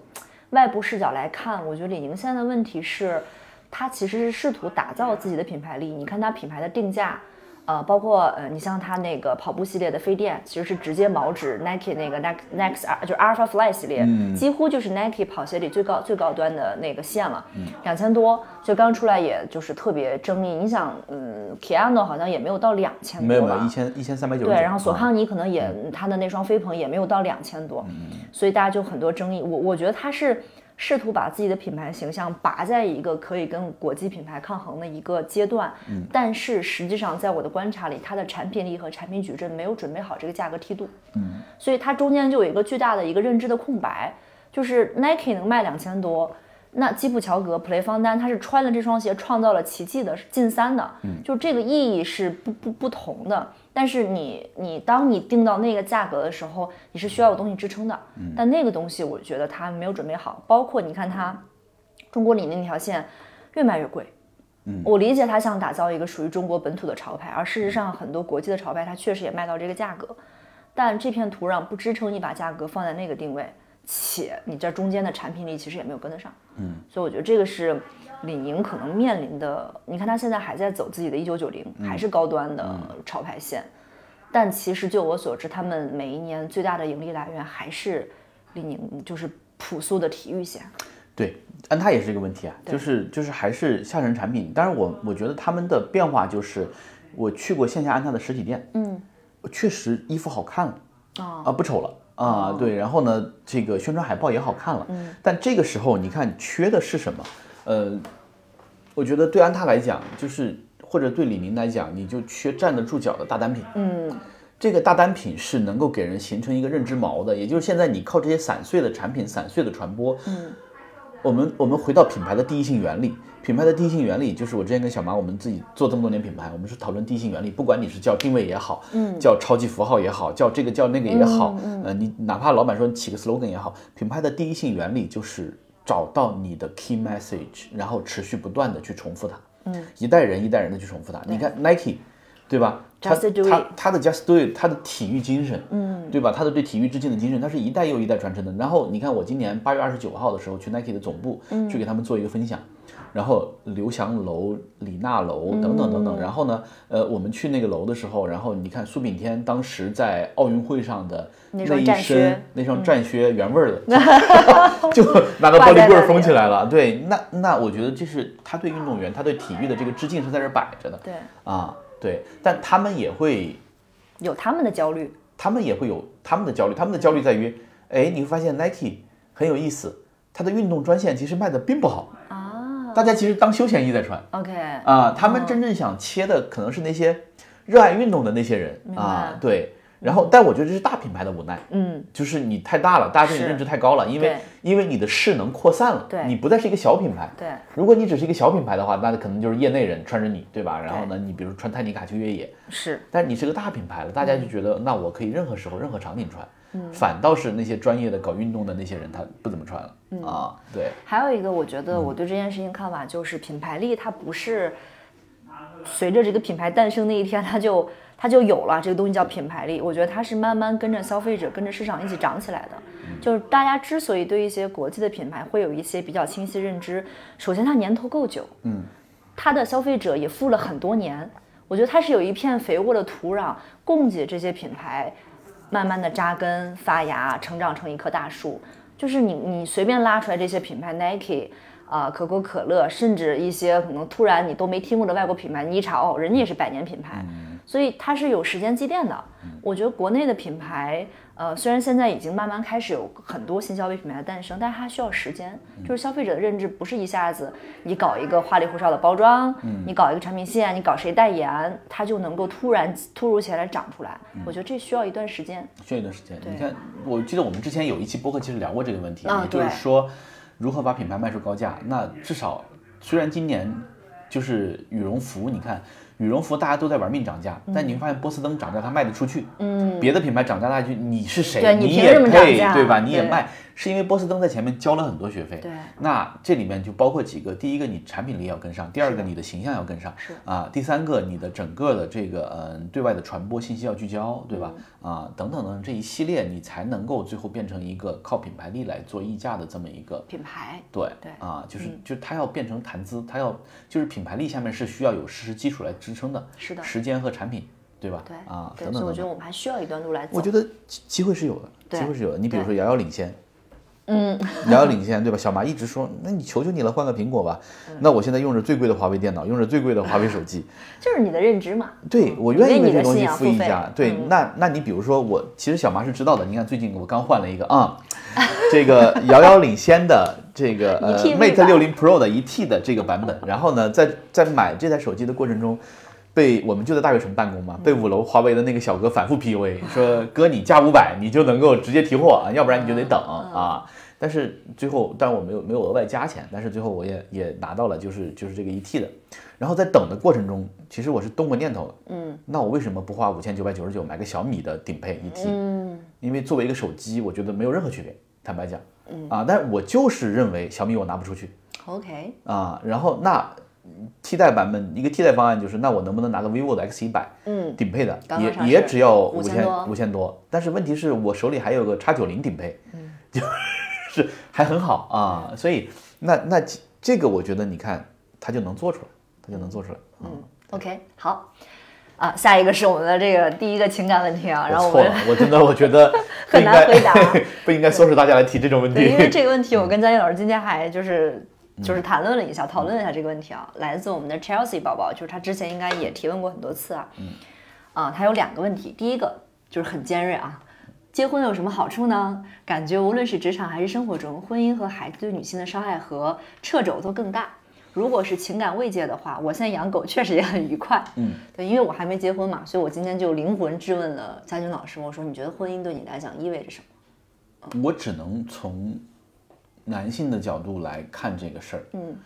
外部视角来看，我觉得李宁现在的问题是，它其实是试图打造自己的品牌力，你看它品牌的定价。呃，包括呃，你像它那个跑步系列的飞电，其实是直接毛指 Nike 那个 Next Next 就是 Alpha Fly 系列，几乎就是 Nike 跑鞋里最高最高端的那个线了，两千多，就刚出来也就是特别争议。你想，嗯，Kiano 好像也没有到两千多吧没有一千一千三百九十对，然后索康尼可能也、他的那双飞鹏也没有到两千多，所以大家就很多争议。我我觉得他是试图把自己的品牌形象拔在一个可以跟国际品牌抗衡的一个阶段，但是实际上在我的观察里，它的产品力和产品矩阵没有准备好这个价格梯度，嗯，所以它中间就有一个巨大的一个认知的空白，就是 Nike 能卖两千多。那基普乔格、普雷方丹，他是穿了这双鞋创造了奇迹的，是进三的，就这个意义是不不不同的。但是你你当你定到那个价格的时候，你是需要有东西支撑的，但那个东西我觉得它没有准备好。包括你看它中国里那条线越卖越贵，嗯我理解它想打造一个属于中国本土的潮牌，而事实上很多国际的潮牌它确实也卖到这个价格。但这片土壤不支撑你把价格放在那个定位，且你这中间的产品力其实也没有跟得上。嗯，所以我觉得这个是李宁可能面临的。你看他现在还在走自己的一九九零，还是高端的潮牌线，但其实就我所知，他们每一年最大的盈利来源还是李宁，就是朴素的体育线。对，安踏也是这个问题啊，就是就是还是下沉产品。但是我我觉得他们的变化就是，我去过线下安踏的实体店，嗯，确实衣服好看了，哦啊不丑了啊，对，然后呢，这个宣传海报也好看了，嗯但这个时候你看缺的是什么？呃，我觉得对安踏来讲，就是或者对李宁来讲，你就缺站得住脚的大单品，嗯，这个大单品是能够给人形成一个认知锚的，也就是现在你靠这些散碎的产品、散碎的传播，嗯，我们我们回到品牌的第一性原理，品牌的第一性原理就是我之前跟小马我们自己做这么多年品牌，我们是讨论第一性原理，不管你是叫定位也好，嗯，叫超级符号也好，叫这个叫那个也好，嗯呃，你哪怕老板说你起个 slogan 也好，品牌的第一性原理就是找到你的 key message，然后持续不断的去重复它，嗯，一代人一代人的去重复它，你看 Nike。对吧？他他他的 Just Do It，他的体育精神，嗯，对吧？他的对体育致敬的精神，他是一代又一代传承的。然后你看，我今年八月二十九号的时候去 Nike 的总部，嗯去给他们做一个分享，然后刘翔楼、李娜楼等等等等。然后呢，呃，我们去那个楼的时候，然后你看苏炳添当时在奥运会上的那一身那双战靴原味儿的 (laughs) (laughs) 就拿个玻璃棍儿封起来了。对，那那我觉得这是他对运动员、他对体育的这个致敬是在这儿摆着的。对，啊，对，但他们也会，有他们的焦虑。他们也会有他们的焦虑，他们的焦虑在于，哎，你会发现 Nike 很有意思，它的运动专线其实卖的并不好啊大家其实当休闲衣在穿。OK，啊，他们真正想切的可能是那些热爱运动的那些人啊，对。然后，但我觉得这是大品牌的无奈，嗯，就是你太大了，大家对你认知太高了，因为因为你的势能扩散了，对。你不再是一个小品牌，对，如果你只是一个小品牌的话，那可能就是业内人穿着你，对。吧？然后呢，你比如穿泰尼卡去越野，是。但是你是个大品牌了，大家就觉得、那我可以任何时候、任何场景穿。反倒是那些专业的搞运动的那些人，他不怎么穿了、啊。对，还有一个，我觉嗯得我对这件事情看法就是，品牌力它不是随着这个品牌诞生那一天，它就它就有了这个东西叫品牌力。我觉得它是慢慢跟着消费者、跟着市场一起长起来的。就是大家之所以对一些国际的品牌会有一些比较清晰认知，首先它年头够久，嗯，它的消费者也付了很多年，我觉得它是有一片肥沃的土壤供给这些品牌慢慢的扎根发芽，成长成一棵大树。就是你你随便拉出来这些品牌，Nike 啊、可口可乐，甚至一些可能突然你都没听过的外国品牌，你一查哦，人家也是百年品牌，所以它是有时间积淀的。我觉得国内的品牌，呃，虽然现在已经慢慢开始有很多新消费品牌的诞生，但是它需要时间。就是消费者的认知不是一下子你搞一个花里胡哨的包装，你搞一个产品线，你搞谁代言，它就能够突然突如其来长出来。我觉得这需要一段时间。需要一段时间。你看，我记得我们之前有一期播客其实聊过这个问题，啊也就是说如何把品牌卖出高价。那至少虽然今年就是羽绒服，你看羽绒服大家都在玩命涨价，但你会发现波司登涨价它卖得出去，嗯，别的品牌涨价大家就你是谁？对你也配对吧？你也卖，是因为波司登在前面交了很多学费。对那这里面就包括几个，第一个你产品力要跟上，第二个你的形象要跟上，是啊，第三个你的整个的这个嗯对外的传播信息要聚焦，对吧？啊，等等等这一系列，你才能够最后变成一个靠品牌力来做溢价的这么一个品牌对对啊，就是就它要变成谈资，它要就是品牌力下面是需要有事实基础来支撑的，是的时间和产品，对吧？对啊，等等等等，所以我觉得我们还需要一段路来走。我觉得机机会是有的，对机会是有的。你比如说遥遥领先，嗯，遥遥领先，对吧？小麻一直说，那你求求你了，换个苹果吧。嗯那我现在用着最贵的华为电脑，用着最贵的华为手机，(laughs) 就是你的认知嘛。对我愿意为这东西付一价。对，嗯那那你比如说我，其实小麻是知道的。你看最近我刚换了一个啊，(laughs) 这个遥遥领先的这个呃，Mate 版六零 Pro 的一 T 的这个版本。然后呢，在在买这台手机的过程中。被我们就在大悦城办公嘛，被五楼华为的那个小哥反复 PUA，说哥你加五百你就能够直接提货啊，要不然你就得等啊。但是最后，当然我没有没有额外加钱，但是最后我也也拿到了，就是就是这个一 T 的。然后在等的过程中，其实我是动过念头的，嗯，那我为什么不花五千九百九十九买个小米的顶配一 T？嗯，因为作为一个手机，我觉得没有任何区别，坦白讲，嗯。啊，但是我就是认为小米我拿不出去。OK，啊，然后那替代版本，一个替代方案就是，那我能不能拿个 vivo 的 X 一百，嗯，顶配的，刚刚也也只要五千多。五千多，但是问题是我手里还有个叉九零顶配，嗯。就是还很好啊，所以那那这这个我觉得你看它就能做出来，它就能做出来，嗯，OK，好。啊，下一个是我们的这个第一个情感问题啊，然后我们我错了，我真的我觉得 (laughs) 很难回答不应该 (laughs) 唆使大家来提这种问题，因为。这个问题，我跟佳音老师今天还就是嗯就是谈论了一下，讨论了一下这个问题啊。来自我们的 Chelsea 宝宝，就是他之前应该也提问过很多次啊。嗯。啊，他有两个问题，第一个就是很尖锐啊，结婚有什么好处呢？感觉无论是职场还是生活中，婚姻和孩子对女性的伤害和掣肘都更大。如果是情感慰藉的话，我现在养狗确实也很愉快。嗯，对，因为我还没结婚嘛，所以我今天就灵魂质问了佳军老师，我说你觉得婚姻对你来讲意味着什么？我只能从男性的角度来看这个事儿。嗯，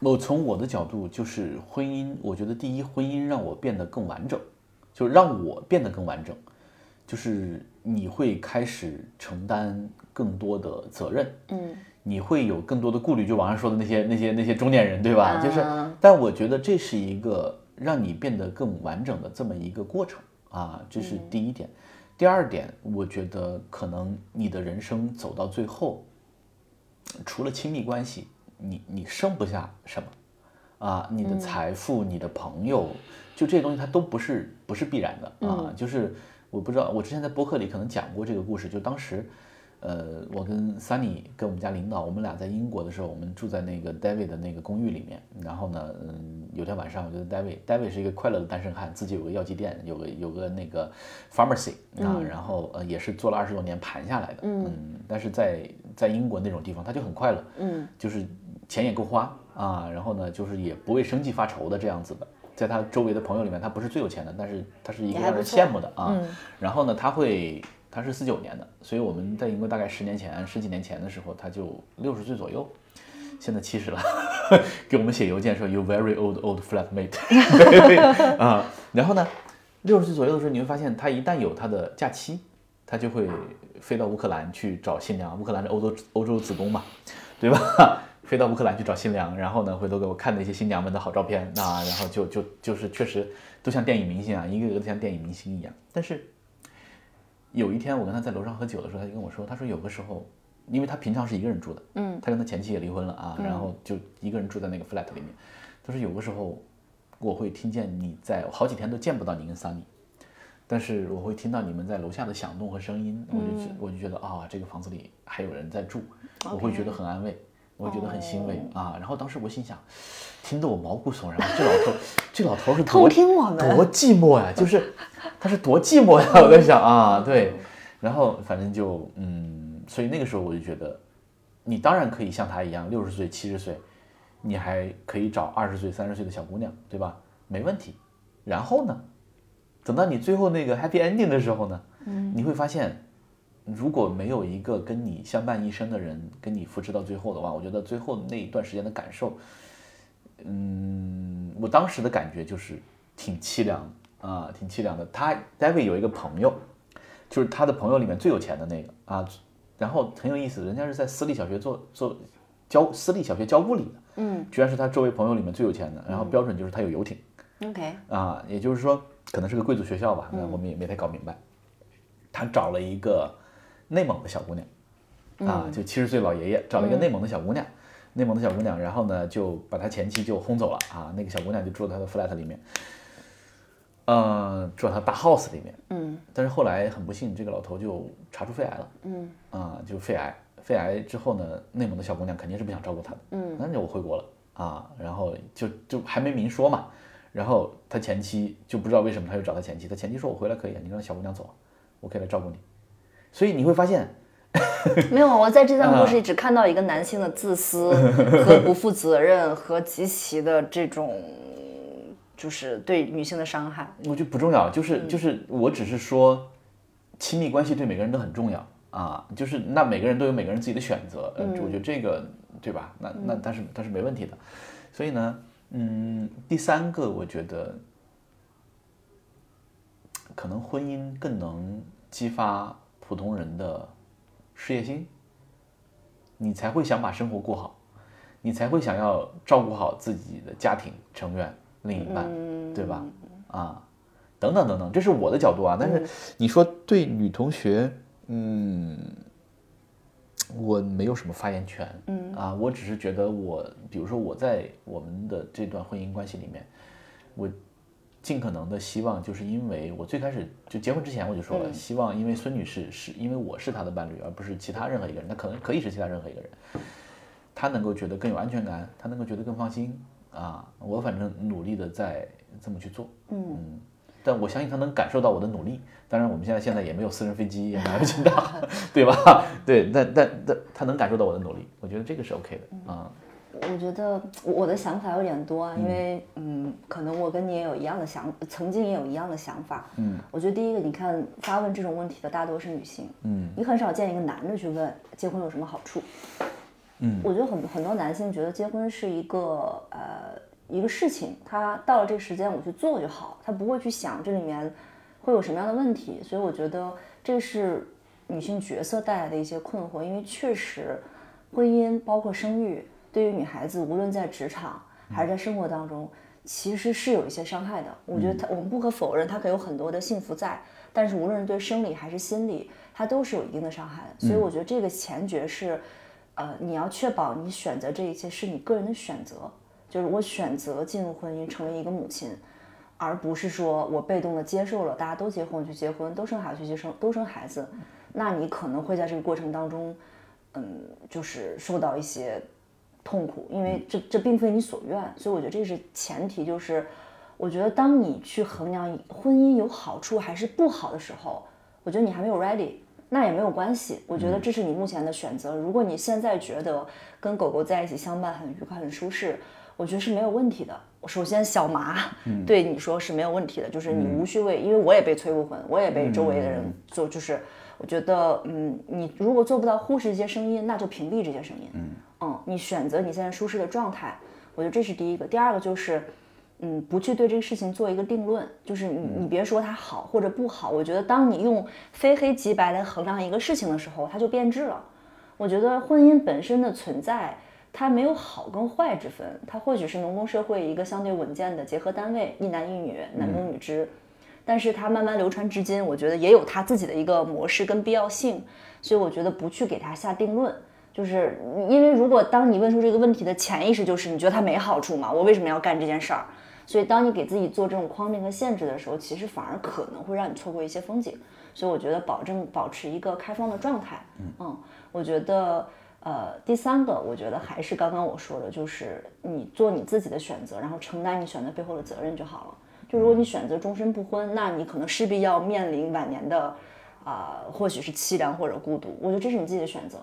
我从我的角度就是婚姻，我觉得第一，婚姻让我变得更完整，就让我变得更完整，就是你会开始承担更多的责任。嗯，你会有更多的顾虑，就网上说的那些那些那些中年人，对吧？就是啊，但我觉得这是一个让你变得更完整的这么一个过程啊，这是第一点。第二点，我觉得可能你的人生走到最后，除了亲密关系，你你剩不下什么啊？你的财富、你的朋友，就这些东西它都不是不是必然的啊。就是我不知道，我之前在播客里可能讲过这个故事，就当时。呃，我跟 Sunny 跟我们家领导，我们俩在英国的时候，我们住在那个 David 的那个公寓里面。然后呢，嗯，有天晚上，我觉得 David，David 是一个快乐的单身汉，自己有个药剂店，有个有个那个 pharmacy 啊，然后呃也是做了二十多年盘下来的，嗯，但是在在英国那种地方，他就很快乐，嗯，就是钱也够花啊，然后呢，就是也不为生计发愁的这样子的。在他周围的朋友里面，他不是最有钱的，但是他是一个让人羡慕的啊。嗯然后呢，他会，他是四九年的，所以我们在英国大概十年前、十几年前的时候，他就六十岁左右，现在七十了，(laughs) 给我们写邮件说 you very old old flatmate，(laughs) 啊。然后呢，六十岁左右的时候，你会发现他一旦有他的假期，他就会飞到乌克兰去找新娘。乌克兰是欧洲欧洲子宫嘛，对吧？(laughs) 飞到乌克兰去找新娘，然后呢，回头给我看那些新娘们的好照片啊，然后就就就是确实都像电影明星啊，一个个都像电影明星一样。但是有一天我跟他在楼上喝酒的时候，他就跟我说，他说有个时候，因为他平常是一个人住的，嗯，他跟他前妻也离婚了啊，然后就一个人住在那个 flat 里面。他说有个时候我会听见你在好几天都见不到你跟 Sunny，但是我会听到你们在楼下的响动和声音，我就觉我就觉得啊、这个房子里还有人在住，我会觉得很安慰。我会觉得很欣慰啊，然后当时我心想，听得我毛骨悚然。这老头，这老头是 (laughs) 多偷听我们多寂寞呀！就是他是多寂寞呀！我在想啊，对，然后反正就嗯，所以那个时候我就觉得，你当然可以像他一样，六十岁、七十岁，你还可以找二十岁、三十岁的小姑娘，对吧？没问题。然后呢，等到你最后那个 happy ending 的时候呢，你会发现，如果没有一个跟你相伴一生的人跟你扶持到最后的话，我觉得最后那一段时间的感受，嗯，我当时的感觉就是挺凄凉啊，挺凄凉的。他 David 有一个朋友，就是他的朋友里面最有钱的那个啊，然后很有意思，人家是在私立小学做做教私立小学教物理的，嗯居然是他周围朋友里面最有钱的，然后标准就是他有游艇。，OK，啊，也就是说可能是个贵族学校吧，那我们也没太搞明白。他找了一个内蒙的小姑娘，啊，就七十岁老爷爷找了一个内蒙的小姑娘，内蒙的小姑娘，然后呢就把他前妻就轰走了啊，那个小姑娘就住在他的 flat 里面，呃，住在他大 house 里面，嗯。但是后来很不幸，这个老头就查出肺癌了，嗯。啊，就肺癌，肺癌之后呢，内蒙的小姑娘肯定是不想照顾他的，嗯。那就我回国了啊，然后就就还没明说嘛，然后他前妻就不知道为什么他又找他前妻，他前妻说我回来可以，你让小姑娘走啊，我可以来照顾你，所以你会发现，(laughs) 没有，我在这段啊故 (laughs) 事里只看到一个男性的自私和不负责任和极其的这种，就是对女性的伤害。我觉得不重要，就是就是我只是说，亲密关系对每个人都很重要啊，就是那每个人都有每个人自己的选择，嗯，我觉得这个对吧？那那但是但是没问题的，所以呢，嗯，第三个我觉得，可能婚姻更能激发普通人的事业心，你才会想把生活过好。你才会想要照顾好自己的家庭成员、另一半，对吧？啊，等等等等，这是我的角度啊。但是你说对女同学，嗯，我没有什么发言权，嗯啊，我只是觉得我，比如说我在我们的这段婚姻关系里面，我尽可能的希望，就是因为我最开始就结婚之前我就说了，希望因为孙女士是因为我是她的伴侣，而不是其他任何一个人，她可能可以是其他任何一个人，她能够觉得更有安全感，她能够觉得更放心啊。我反正努力的在这么去做，嗯，但我相信他能感受到我的努力。当然，我们现在现在也没有私人飞机，也买不起大，对吧？对，但但但他能感受到我的努力，我觉得这个是 OK 的啊。我觉得我的想法有点多啊，因为嗯，可能我跟你也有一样的想，曾经也有一样的想法。嗯，我觉得第一个，你看发问这种问题的大多是女性，嗯，你很少见一个男的去问结婚有什么好处。嗯，我觉得很很多男性觉得结婚是一个呃一个事情，他到了这个时间我去做就好，他不会去想这里面会有什么样的问题。所以我觉得这是女性角色带来的一些困惑，因为确实婚姻包括生育。对于女孩子，无论在职场还是在生活当中，其实是有一些伤害的。我觉得她，我们不可否认，她可有很多的幸福在，但是无论是对生理还是心理，它都是有一定的伤害的。所以我觉得这个前觉是，呃，你要确保你选择这一切是你个人的选择，就是我选择进入婚姻，成为一个母亲，而不是说我被动的接受了大家都结婚就结婚，都生孩子就生都生孩子，那你可能会在这个过程当中，嗯，就是受到一些。痛苦，因为这这并非你所愿，所以我觉得这是前提。就是我觉得当你去衡量婚姻有好处还是不好的时候，我觉得你还没有 ready，那也没有关系。我觉得这是你目前的选择。如果你现在觉得跟狗狗在一起相伴很愉快、很舒适，我觉得是没有问题的。首先，小麻对你说是没有问题的，就是你无需为，因为我也被催过婚，我也被周围的人做，就是我觉得，嗯，你如果做不到忽视这些声音，那就屏蔽这些声音。嗯。嗯，你选择你现在舒适的状态，我觉得这是第一个。第二个就是，嗯，不去对这个事情做一个定论，就是你你别说它好或者不好。我觉得当你用非黑即白来衡量一个事情的时候，它就变质了。我觉得婚姻本身的存在，它没有好跟坏之分，它或许是农耕社会一个相对稳健的结合单位，一男一女，男耕女织，但是它慢慢流传至今，我觉得也有它自己的一个模式跟必要性。所以我觉得不去给它下定论。就是因为，如果当你问出这个问题的潜意识就是你觉得它没好处嘛？我为什么要干这件事儿？所以当你给自己做这种框定和限制的时候，其实反而可能会让你错过一些风景。所以我觉得保证保持一个开放的状态。嗯，我觉得呃，第三个，我觉得还是刚刚我说的，就是你做你自己的选择，然后承担你选择背后的责任就好了。就如果你选择终身不婚，那你可能势必要面临晚年的啊，或许是凄凉或者孤独。我觉得这是你自己的选择。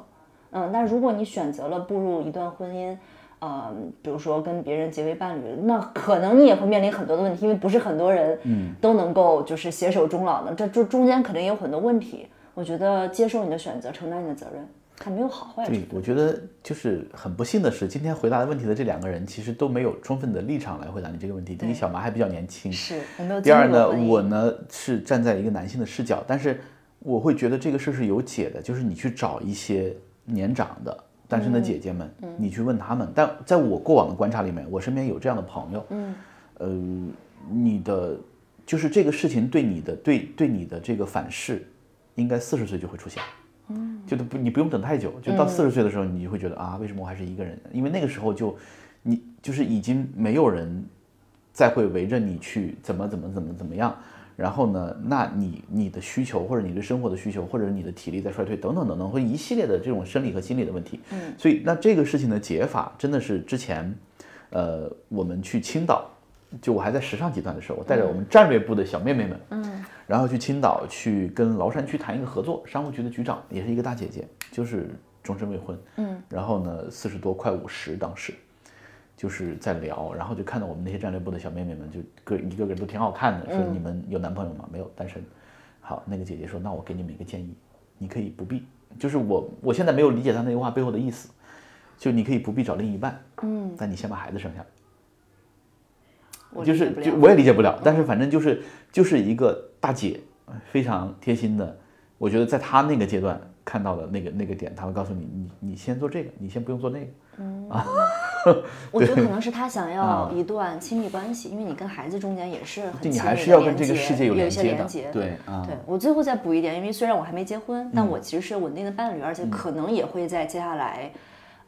嗯，那如果你选择了步入一段婚姻，呃，比如说跟别人结为伴侣，那可能你也会面临很多的问题，因为不是很多人嗯都能够就是携手终老的，这这中间肯定有很多问题。我觉得接受你的选择，承担你的责任，它没有好坏。对，我觉得就是很不幸的是，今天回答问题的这两个人其实都没有充分的立场来回答你这个问题。第一，小麻还比较年轻，是，没有。第二呢，我呢是站在一个男性的视角，但是我会觉得这个事是有解的，就是你去找一些。年长的单身的姐姐们，你去问他们。但在我过往的观察里面，我身边有这样的朋友，嗯，呃，你的就是这个事情对你的对对你的这个反噬，应该四十岁就会出现，嗯，就不你不用等太久，就到四十岁的时候，你就会觉得啊，为什么我还是一个人？因为那个时候就你就是已经没有人再会围着你去怎么怎么怎么怎么样。然后呢？那你你的需求，或者你对生活的需求，或者你的体力在衰退，等等等等，会一系列的这种生理和心理的问题。嗯，所以那这个事情的解法，真的是之前，呃，我们去青岛，就我还在时尚集团的时候，我带着我们战略部的小妹妹们，嗯，然后去青岛去跟崂山区谈一个合作，商务局的局长也是一个大姐姐，就是终身未婚，嗯，然后呢，四十多快五十当时。就是在聊，然后就看到我们那些战略部的小妹妹们，就个一个个都挺好看的，说你们有男朋友吗？没有，单身。好，那个姐姐说，那我给你们一个建议，你可以不必。就是我，我现在没有理解她那句话背后的意思，就你可以不必找另一半，嗯，但你先把孩子生下来。就是就我也理解不了，但是反正就是就是一个大姐，非常贴心的，我觉得在她那个阶段。看到的那个那个点，他会告诉你，你你先做这个，你先不用做那个。嗯啊 (laughs) (laughs) 我觉得可能是他想要啊一段亲密关系，因为你跟孩子中间也是很对你亲密的还是要跟连接这个世界有有一些连接的。对啊对我最后再补一点，因为虽然我还没结婚，嗯但我其实是稳定的伴侣，而且可能也会在接下来。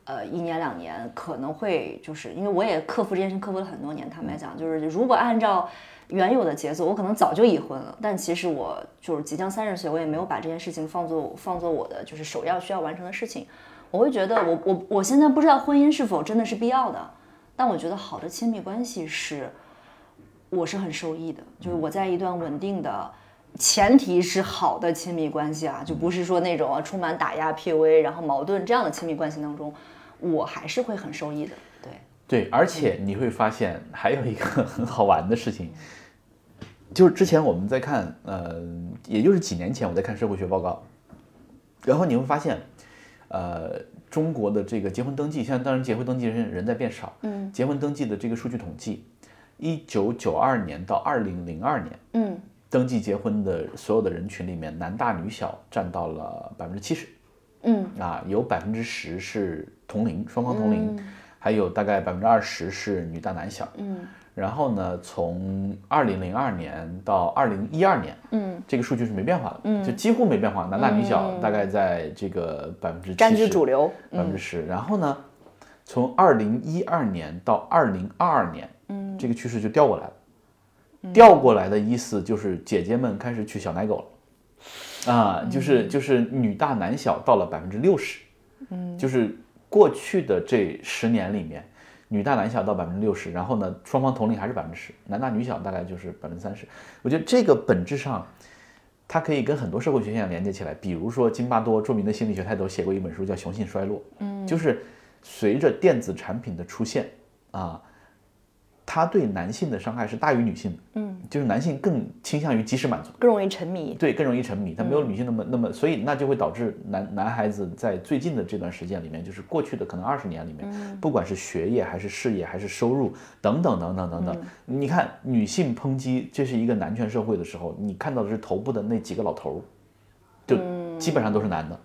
呃，一年两年可能会就是因为我也克服这件事，克服了很多年。坦白讲，就是如果按照原有的节奏，我可能早就已婚了。但其实我就是即将三十岁，我也没有把这件事情放作放作我的就是首要需要完成的事情。我会觉得我我我现在不知道婚姻是否真的是必要的，但我觉得好的亲密关系是，我是很受益的，就是我在一段稳定的。前提是好的亲密关系啊，就不是说那种充满打压、PUA，然后矛盾这样的亲密关系当中，我还是会很受益的。对，而且你会发现还有一个很好玩的事情，就是之前我们在看，呃，也就是几年前我在看社会学报告，然后你会发现，呃，中国的这个结婚登记，现在当然结婚登记人人在变少，嗯，结婚登记的这个数据统计，一九九二年到二零零二年，嗯，登记结婚的所有的人群里面，男大女小占到了百分之七十，嗯，啊，有百分之十是同龄，双方同龄，还有大概百分之二十是女大男小，嗯，然后呢，从二零零二年到二零一二年，嗯，这个数据是没变化的，嗯，就几乎没变化，男大女小大概在这个百分之占据主流。百分之十，然后呢，从二零一二年到二零二二年，嗯，这个趋势就调过来了。调过来的意思就是姐姐们开始娶小奶狗了，啊，就是就是女大男小到了百分之六十，嗯，就是过去的这十年里面，女大男小到百分之六十，然后呢，双方同龄还是百分之十，男大女小大概就是百分之三十。我觉得这个本质上，它可以跟很多社会学现象连接起来，比如说津巴多著名的心理学泰斗写过一本书叫《雄性衰落》，嗯，就是随着电子产品的出现啊。它对男性的伤害是大于女性的，嗯，就是男性更倾向于及时满足，更容易沉迷。对，更容易沉迷，他没有女性那么那么，所以那就会导致男男孩子在最近的这段时间里面，就是过去的可能二十年里面，不管是学业还是事业还是收入等等等等等等，你看女性抨击这是一个男权社会的时候，你看到的是头部的那几个老头儿，就基本上都是男的。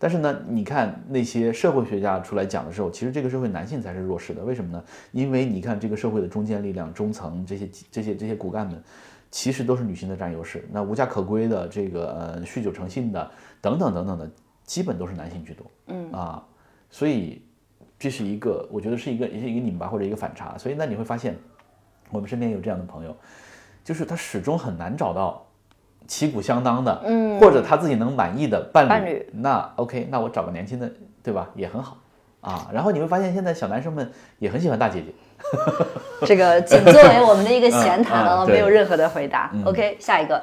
但是呢，你看那些社会学家出来讲的时候，其实这个社会男性才是弱势的。为什么呢？因为你看这个社会的中坚力量、中层这些这些这些骨干们，其实都是女性的占优势。那无家可归的这个呃酗酒成性的等等等等的，基本都是男性居多。嗯啊，所以这是一个我觉得是一个也是一个拧巴或者一个反差。所以那你会发现，我们身边有这样的朋友，就是他始终很难找到。旗鼓相当的，嗯，或者他自己能满意的伴侣，伴侣那 OK，那我找个年轻的，对吧？也很好啊。然后你会发现，现在小男生们也很喜欢大姐姐，这个仅作为我们的一个 (laughs) 闲谈啊，没有任何的回答。OK，下一个，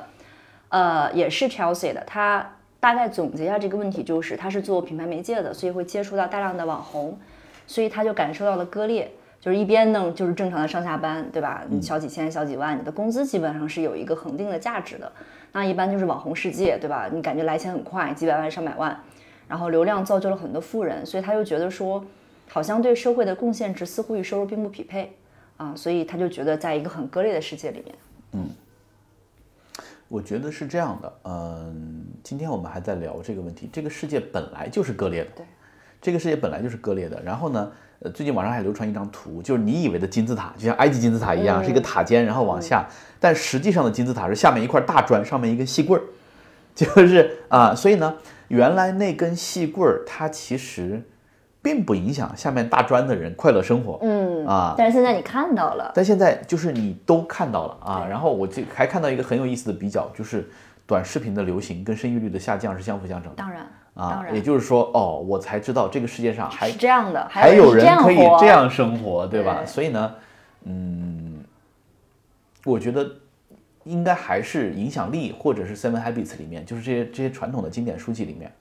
呃，也是 Chelsea 的，他大概总结一下这个问题，就是他是做品牌媒介的，所以会接触到大量的网红，所以他就感受到了割裂。就是一边呢，就是正常的上下班，对吧？你小几千、小几万，你的工资基本上是有一个恒定的价值的。那一般就是网红世界，对吧？你感觉来钱很快，几百万、上百万，然后流量造就了很多富人，所以他就觉得说，好像对社会的贡献值似乎与收入并不匹配啊，所以他就觉得在一个很割裂的世界里面。嗯我觉得是这样的。嗯，今天我们还在聊这个问题，这个世界本来就是割裂的，对，这个世界本来就是割裂的。然后呢，呃，最近网上还流传一张图，就是你以为的金字塔，就像埃及金字塔一样，是一个塔尖，然后往下，但实际上的金字塔是下面一块大砖，上面一根细棍儿，(laughs) 就是啊，所以呢，原来那根细棍儿它其实并不影响下面大砖的人快乐生活，嗯啊，但是现在你看到了，但现在就是你都看到了啊，然后我这还看到一个很有意思的比较，就是短视频的流行跟生育率的下降是相辅相成的当然，啊也就是说，哦，我才知道这个世界上还是这样的，还有有人可以这样生活，对吧？对所以呢，嗯，我觉得应该还是影响力或者是 Seven Habits 里面，就是这些这些传统的经典书籍里面，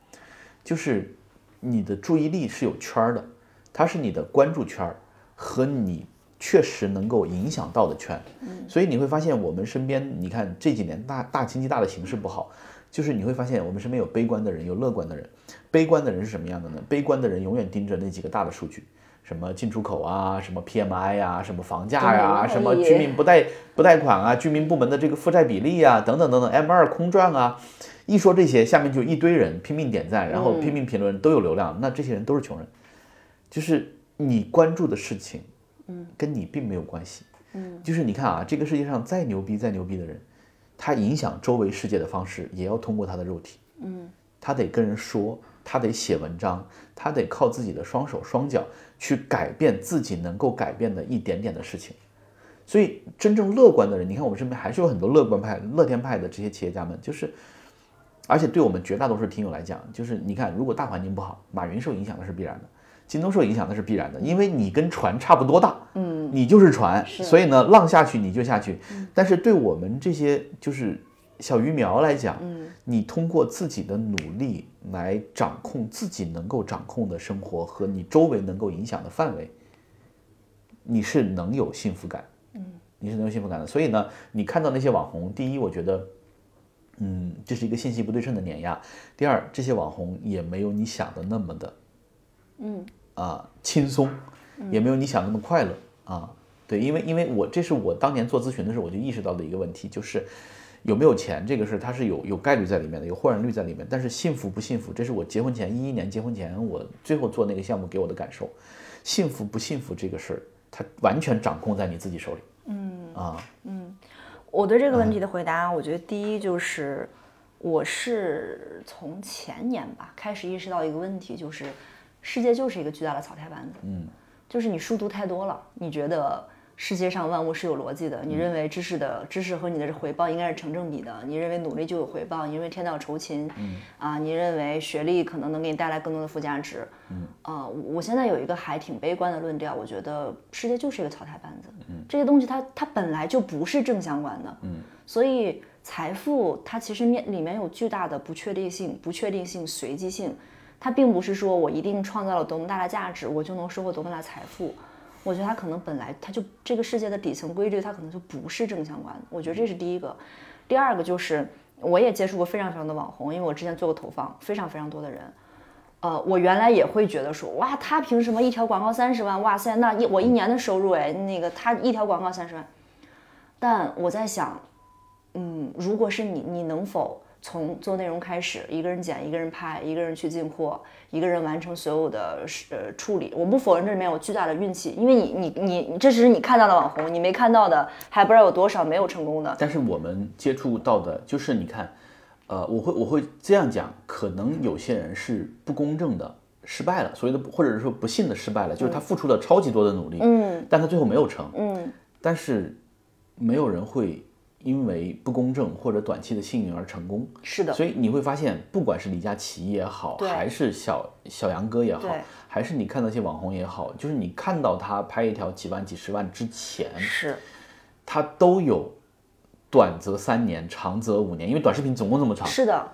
就是你的注意力是有圈儿的，它是你的关注圈儿和你确实能够影响到的圈。所以你会发现，我们身边，你看这几年大大经济大的形势不好，就是你会发现我们身边有悲观的人，有乐观的人。悲观的人是什么样的呢？悲观的人永远盯着那几个大的数据，什么进出口啊，什么 PMI 呀、什么房价呀、什么居民不贷不贷款啊，居民部门的这个负债比例啊，等等等等，M 二空转啊，一说这些，下面就一堆人拼命点赞，然后拼命评论，都有流量，那这些人都是穷人。就是你关注的事情，嗯，跟你并没有关系。嗯，就是你看啊，这个世界上再牛逼、再牛逼的人，他影响周围世界的方式，也要通过他的肉体。嗯，他得跟人说，他得写文章，他得靠自己的双手双脚去改变自己能够改变的一点点的事情。所以，真正乐观的人，你看我们身边还是有很多乐观派、乐天派的这些企业家们，就是，而且对我们绝大多数听友来讲，就是你看，如果大环境不好，马云受影响那是必然的，京东受影响那是必然的，因为你跟船差不多大，嗯，你就是船，所以呢，浪下去你就下去。但是对我们这些就是小鱼苗来讲，嗯，你通过自己的努力来掌控自己能够掌控的生活和你周围能够影响的范围，你是能有幸福感。嗯你是能有幸福感的，所以呢，你看到那些网红，第一，我觉得，嗯，这是一个信息不对称的碾压；第二，这些网红也没有你想的那么的，嗯啊轻松，也没有你想那么快乐啊。对，因为因为我这是我当年做咨询的时候我就意识到的一个问题，就是有没有钱这个事儿它是有有概率在里面的，有豁然率在里面，但是幸福不幸福，这是我结婚前一一年结婚前我最后做那个项目给我的感受，幸福不幸福这个事儿，它完全掌控在你自己手里。嗯啊，嗯，我对这个问题的回答，我觉得第一就是，我是从前年吧开始意识到一个问题，就是世界就是一个巨大的草台班子，嗯，就是你书读太多了，你觉得。世界上万物是有逻辑的。你认为知识的知识和你的回报应该是成正比的。你认为努力就有回报。你认为天道酬勤。嗯。啊，你认为学历可能能给你带来更多的附加值。嗯。啊，我现在有一个还挺悲观的论调，我觉得世界就是一个草台班子。嗯。这些东西它它本来就不是正相关的。嗯。所以财富它其实面里面有巨大的不确定性、不确定性、随机性。它并不是说我一定创造了多么大的价值，我就能收获多么大的财富。我觉得它可能本来它就这个世界的底层规律，它可能就不是正相关的。我觉得这是第一个，第二个就是我也接触过非常非常的网红，因为我之前做过投放，非常非常多的人。呃，我原来也会觉得说，哇，他凭什么一条广告三十万？哇塞，那一我一年的收入哎，那个他一条广告三十万。但我在想，嗯，如果是你，你能否？从做内容开始，一个人剪，一个人拍，一个人去进货，一个人完成所有的呃处理。我不否认这里面有巨大的运气，因为你你你你这只是你看到的网红，你没看到的还不知道有多少没有成功的。但是我们接触到的就是你看，呃，我会我会这样讲，可能有些人是不公正的失败了，所谓的或者是说不幸的失败了，就是他付出了超级多的努力，嗯，但他最后没有成，嗯，但是没有人会。因为不公正或者短期的幸运而成功，是的。所以你会发现，不管是李佳琦也好，还是小小杨哥也好，还是你看那些网红也好，就是你看到他拍一条几万、几十万之前，是，他都有短则三年，长则五年，因为短视频总共这么长。是的。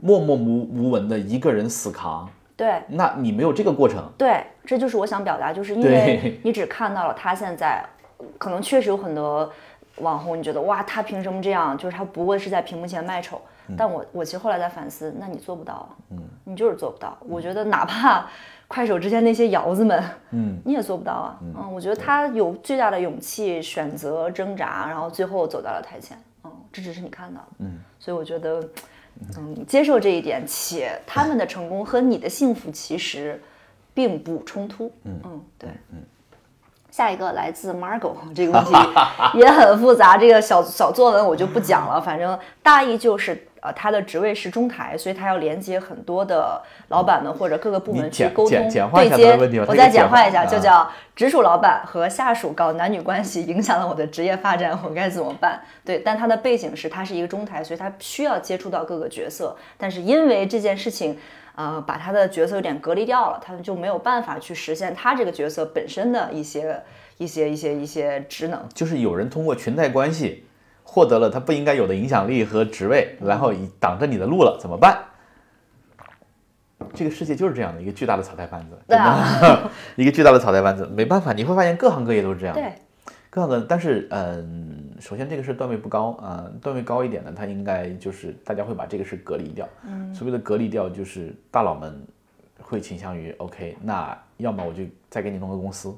默默无无闻的一个人死扛。对。那你没有这个过程。对，这就是我想表达，就是因为你只看到了他现在，可能确实有很多。网红，你觉得哇，他凭什么这样？就是他不过是在屏幕前卖丑。但我我其实后来在反思，那你做不到，嗯，你就是做不到。我觉得哪怕 (laughs) 快手之前那些窑子们，嗯，你也做不到啊。嗯，我觉得他有巨大的勇气，选择挣扎，然后最后走到了台前。嗯，这只是你看到的。嗯，所以我觉得，嗯，接受这一点，且他们的成功和你的幸福其实并不冲突。嗯嗯，对，嗯。下一个来自 Margot (laughs) 这个问题也很复杂，这个小小作文我就不讲了。反正大意就是，呃，他的职位是中台，所以他要连接很多的老板们或者各个部门去沟通对接。我再简化一下，就叫直属老板和下属搞男女关系，影响了我的职业发展，我该怎么办？对，但他的背景是他是一个中台，所以他需要接触到各个角色，但是因为这件事情。呃，把他的角色有点隔离掉了，他们就没有办法去实现他这个角色本身的一些、一些、一些、一些职能。就是有人通过裙带关系获得了他不应该有的影响力和职位，然后挡着你的路了，怎么办？这个世界就是这样的一个巨大的草台班子，(laughs) 一个巨大的草台班子，没办法，你会发现各行各业都是这样。对。各的，但是嗯，首先这个事段位不高啊，段位高一点的，他应该就是大家会把这个事隔离掉。嗯，所谓的隔离掉，就是大佬们会倾向于 OK，那要么我就再给你弄个公司，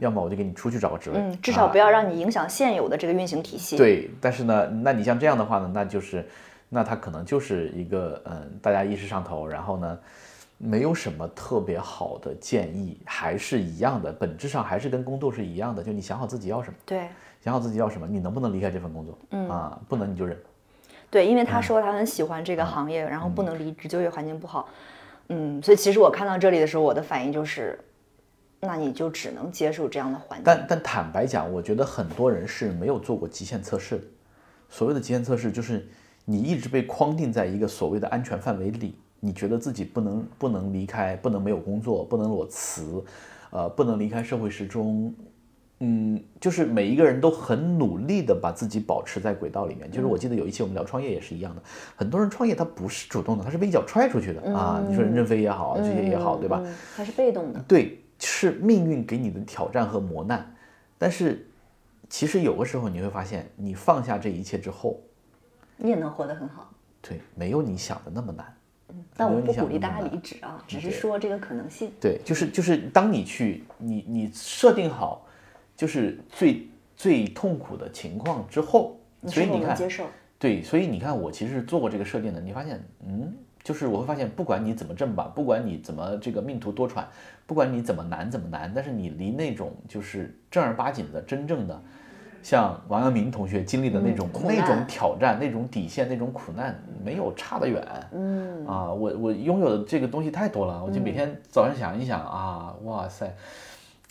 要么我就给你出去找个职位。嗯，至少不要让你影响现有的这个运行体系。对，但是呢，那你像这样的话呢，那就是那他可能就是一个嗯，大家意识上头，然后呢，没有什么特别好的建议，还是一样的，本质上还是跟工作是一样的，就你想好自己要什么，对想好自己要什么，你能不能离开这份工作？嗯啊，不能你就忍。对，因为嗯他说他很喜欢这个行业，然后不能离职，就业环境不好。嗯，所以其实我看到这里的时候，我的反应就是，那你就只能接受这样的环境。但但坦白讲，我觉得很多人是没有做过极限测试的。所谓的极限测试，就是你一直被框定在一个所谓的安全范围里，你觉得自己不能不能离开，不能没有工作，不能裸辞，呃，不能离开社会时钟。嗯，就是每一个人都很努力的把自己保持在轨道里面。就是我记得有一期我们聊创业也是一样的，很多人创业他不是主动的，他是被一脚踹出去的、啊。你说任正非也好，这些也好，对吧？嗯，他是被动的。对，是命运给你的挑战和磨难。但是，其实有的时候你会发现，你放下这一切之后，你也能活得很好。对，没有你想的那么难。但我不没有你想鼓励大家离职啊，只是说这个可能性。对，就是就是，当你去你你设定好，就是最最痛苦的情况之后，所以你看，能接受？对，所以你看，我其实做过这个设定的，你发现，嗯，就是我会发现，不管你怎么挣吧，不管你怎么这个命途多舛，不管你怎么难怎么难，但是你离那种就是正儿八经的真正的，像王阳明同学经历的那种、嗯那种挑战、那种底线、那种苦难，没有差得远。嗯啊，我我拥有的这个东西太多了，我就每天早上想一想啊，哇塞。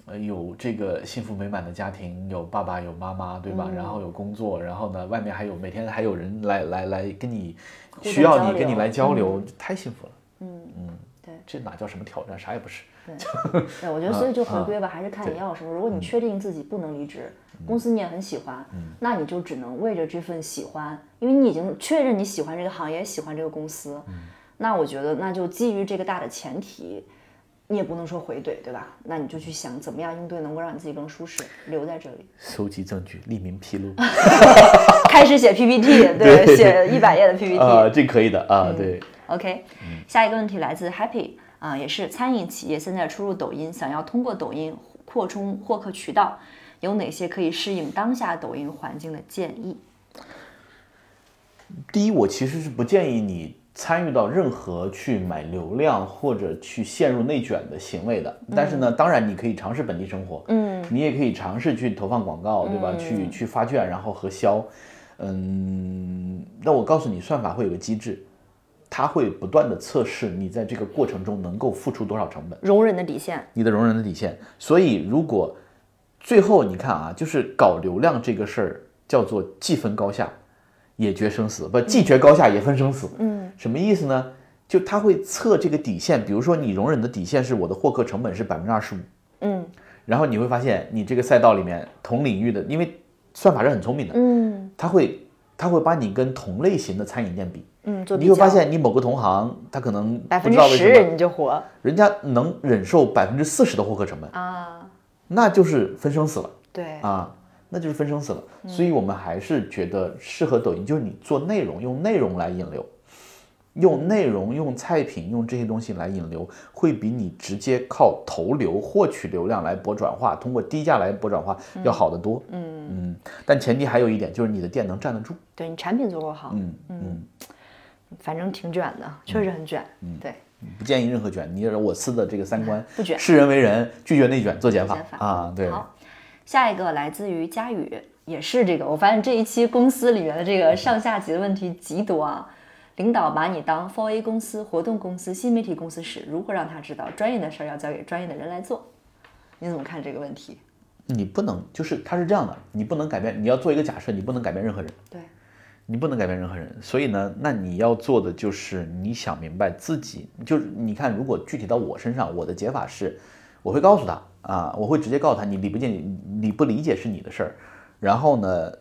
呃，有这个幸福美满的家庭，有爸爸有妈妈，对吧？然后有工作，然后呢，外面还有每天还有人来来来跟你需要你跟你来交流，太幸福了。嗯嗯，对这哪叫什么挑战？啥也不是。对，我觉得所以就回啊归吧，还是看你要什么。如果嗯你确定自己不能离职，公司你也很喜欢，那你就只能为着这份喜欢，因为你已经确认你喜欢这个行业，喜欢这个公司。嗯那我觉得，那就基于这个大的前提，你也不能说回怼，对吧？那你就去想怎么样应对，能够让你自己更舒适，留在这里。收集证据，匿名披露。(laughs) 开始写 PPT，(laughs) 对，写一百页的 PPT。啊，这可以的啊，对。OK，下一个问题来自 Happy 啊、也是餐饮企业现在出入抖音，想要通过抖音扩充获客渠道，有哪些可以适应当下抖音环境的建议？第一，我其实是不建议你参与到任何去买流量或者去陷入内卷的行为的。但是呢，当然你可以尝试本地生活，嗯，你也可以尝试去投放广告，对吧？去去发券，然后核销，嗯。那我告诉你，算法会有个机制，它会不断的测试你在这个过程中能够付出多少成本。容忍的底线，你的容忍的底线。所以如果最后你看啊，就是搞流量这个事儿叫做既分高下，也决生死，不既决高下也分生死。嗯，什么意思呢？就他会测这个底线，比如说你容忍的底线是我的获客成本是百分之二十五，嗯。然后你会发现你这个赛道里面同领域的，因为算法是很聪明的，嗯。他会他会把你跟同类型的餐饮店比，嗯，你会发现你某个同行他可能不百分之知道为什么十你就火。人家能忍受百分之四十的获客成本，啊，那就是分生死了对，啊，那就是分生死了。所以我们还是觉得适合抖音，就是你做内容，用内容来引流，用内容、用菜品、用这些东西来引流，会比你直接靠投流获取流量来博转化，通过低价来博转化要好得多。嗯嗯，但前提还有一点就是你的店能站得住。对你产品足够好，嗯嗯，反正挺卷的，确实很卷，对，不建议任何卷。你我司的这个三观，不卷视人为人，拒绝内卷，做减法啊。对，好，下一个来自于佳宇，也是这个。我发现这一期公司里面的这个上下级的问题极多啊。领导把你当4 A 公司、活动公司、新媒体公司使，如何让他知道专业的事儿要交给专业的人来做？你怎么看这个问题？你不能，就是他是这样的，你不能改变，你要做一个假设，你不能改变任何人，对，你不能改变任何人。所以呢，那你要做的就是你想明白自己，就是你看，如果具体到我身上，我的解法是，我会告诉他啊，我会直接告诉他，你理不解，你不理解是你的事儿。然后呢，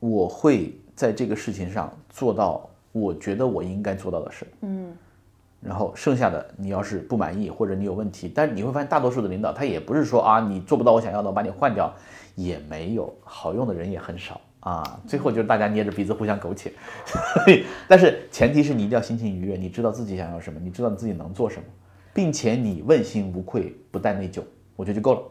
我会在这个事情上做到我觉得我应该做到的事。嗯，然后剩下的你要是不满意或者你有问题，但是你会发现大多数的领导他也不是说啊你做不到我想要的我把你换掉，也没有好用的人也很少啊。最后就是大家捏着鼻子互相苟且，(laughs) 但是前提是你一定要心情愉悦，你知道自己想要什么，你知道你自己能做什么，并且你问心无愧，不带内疚，我觉得就够了。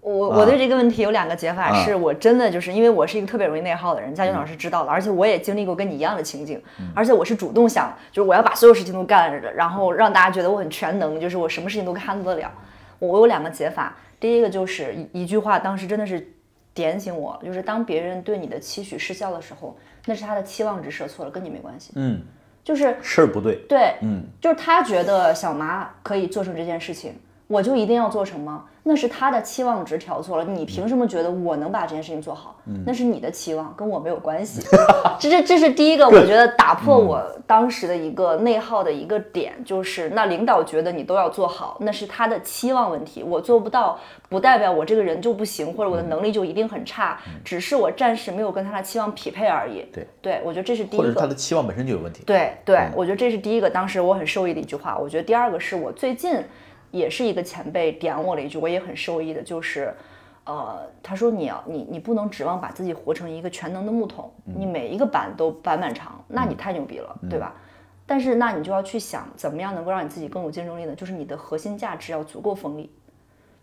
我我对这个问题有两个解法，啊是我真的就是因为我是一个特别容易内耗的人，佳军老师知道了，而且我也经历过跟你一样的情景，而且我是主动想，就是我要把所有事情都干着，然后让大家觉得我很全能，就是我什么事情都 handle 得了。我我有两个解法，第一个就是一一句话，当时真的是点醒我，就是当别人对你的期许失效的时候，那是他的期望值设错了，跟你没关系。嗯，就是事儿不对，对，嗯，就是他觉得小麻可以做成这件事情，我就一定要做成吗？那是他的期望值调错了。你凭什么觉得我能把这件事情做好？那是你的期望，跟我没有关系。(laughs) 这这这是第一个，我觉得打破我当时的一个内耗的一个点，就是那领导觉得你都要做好，那是他的期望问题，我做不到，不代表我这个人就不行，或者我的能力就一定很差，只是我暂时没有跟他的期望匹配而已。对，对我觉得这是第一个或者。他的期望本身就有问题。对对，我觉得这是第一个，当时我很受益的一句话。我觉得第二个是我最近也是一个前辈点我了一句，我也很受益的，就是，呃，他说你要你你不能指望把自己活成一个全能的木桶，你每一个板都板板长，那你太牛逼了，对吧？但是那你就要去想，怎么样能够让你自己更有竞争力呢？就是你的核心价值要足够锋利。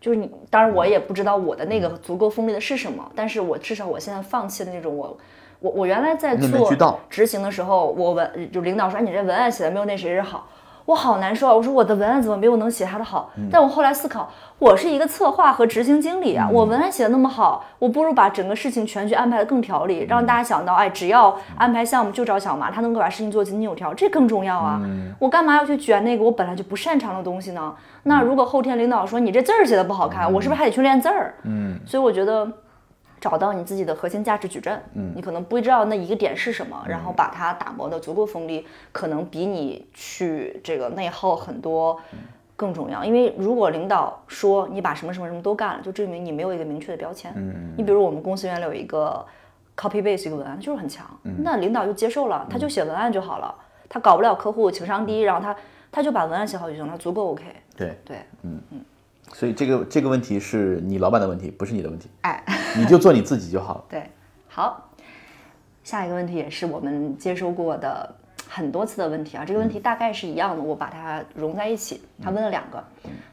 就是你，当然我也不知道我的那个足够锋利的是什么，但是我至少我现在放弃的那种我，我我原来在做执行的时候，我文就领导说，哎，你这文案写的没有那谁谁好，我好难受啊。我说我的文案怎么没有能写他的好？但我后来思考，我是一个策划和执行经理啊，我文案写的那么好，我不如把整个事情全局安排的更条理，让大家想到，哎，只要安排项目就找小马，他能够把事情做井井有条，这更重要啊。我干嘛要去卷那个我本来就不擅长的东西呢？那如果后天领导说你这字儿写的不好看，我是不是还得去练字儿？嗯，所以我觉得。找到你自己的核心价值矩阵，嗯，你可能不知道那一个点是什么，然后把它打磨的足够锋利，可能比你去这个内耗很多更重要。因为如果领导说你把什么什么什么都干了，就证明你没有一个明确的标签。嗯，你比如我们公司原来有一个 copy base 一个文案就是很强，那领导就接受了，他就写文案就好了，他搞不了客户，情商低，然后他他就把文案写好就行了，足够 OK。对，对，所以这个这个问题是你老板的问题，不是你的问题，哎。你就做你自己就好了。(laughs) 对，好，下一个问题也是我们接收过的很多次的问题啊，这个问题大概是一样的，我把它融在一起。他问了两个，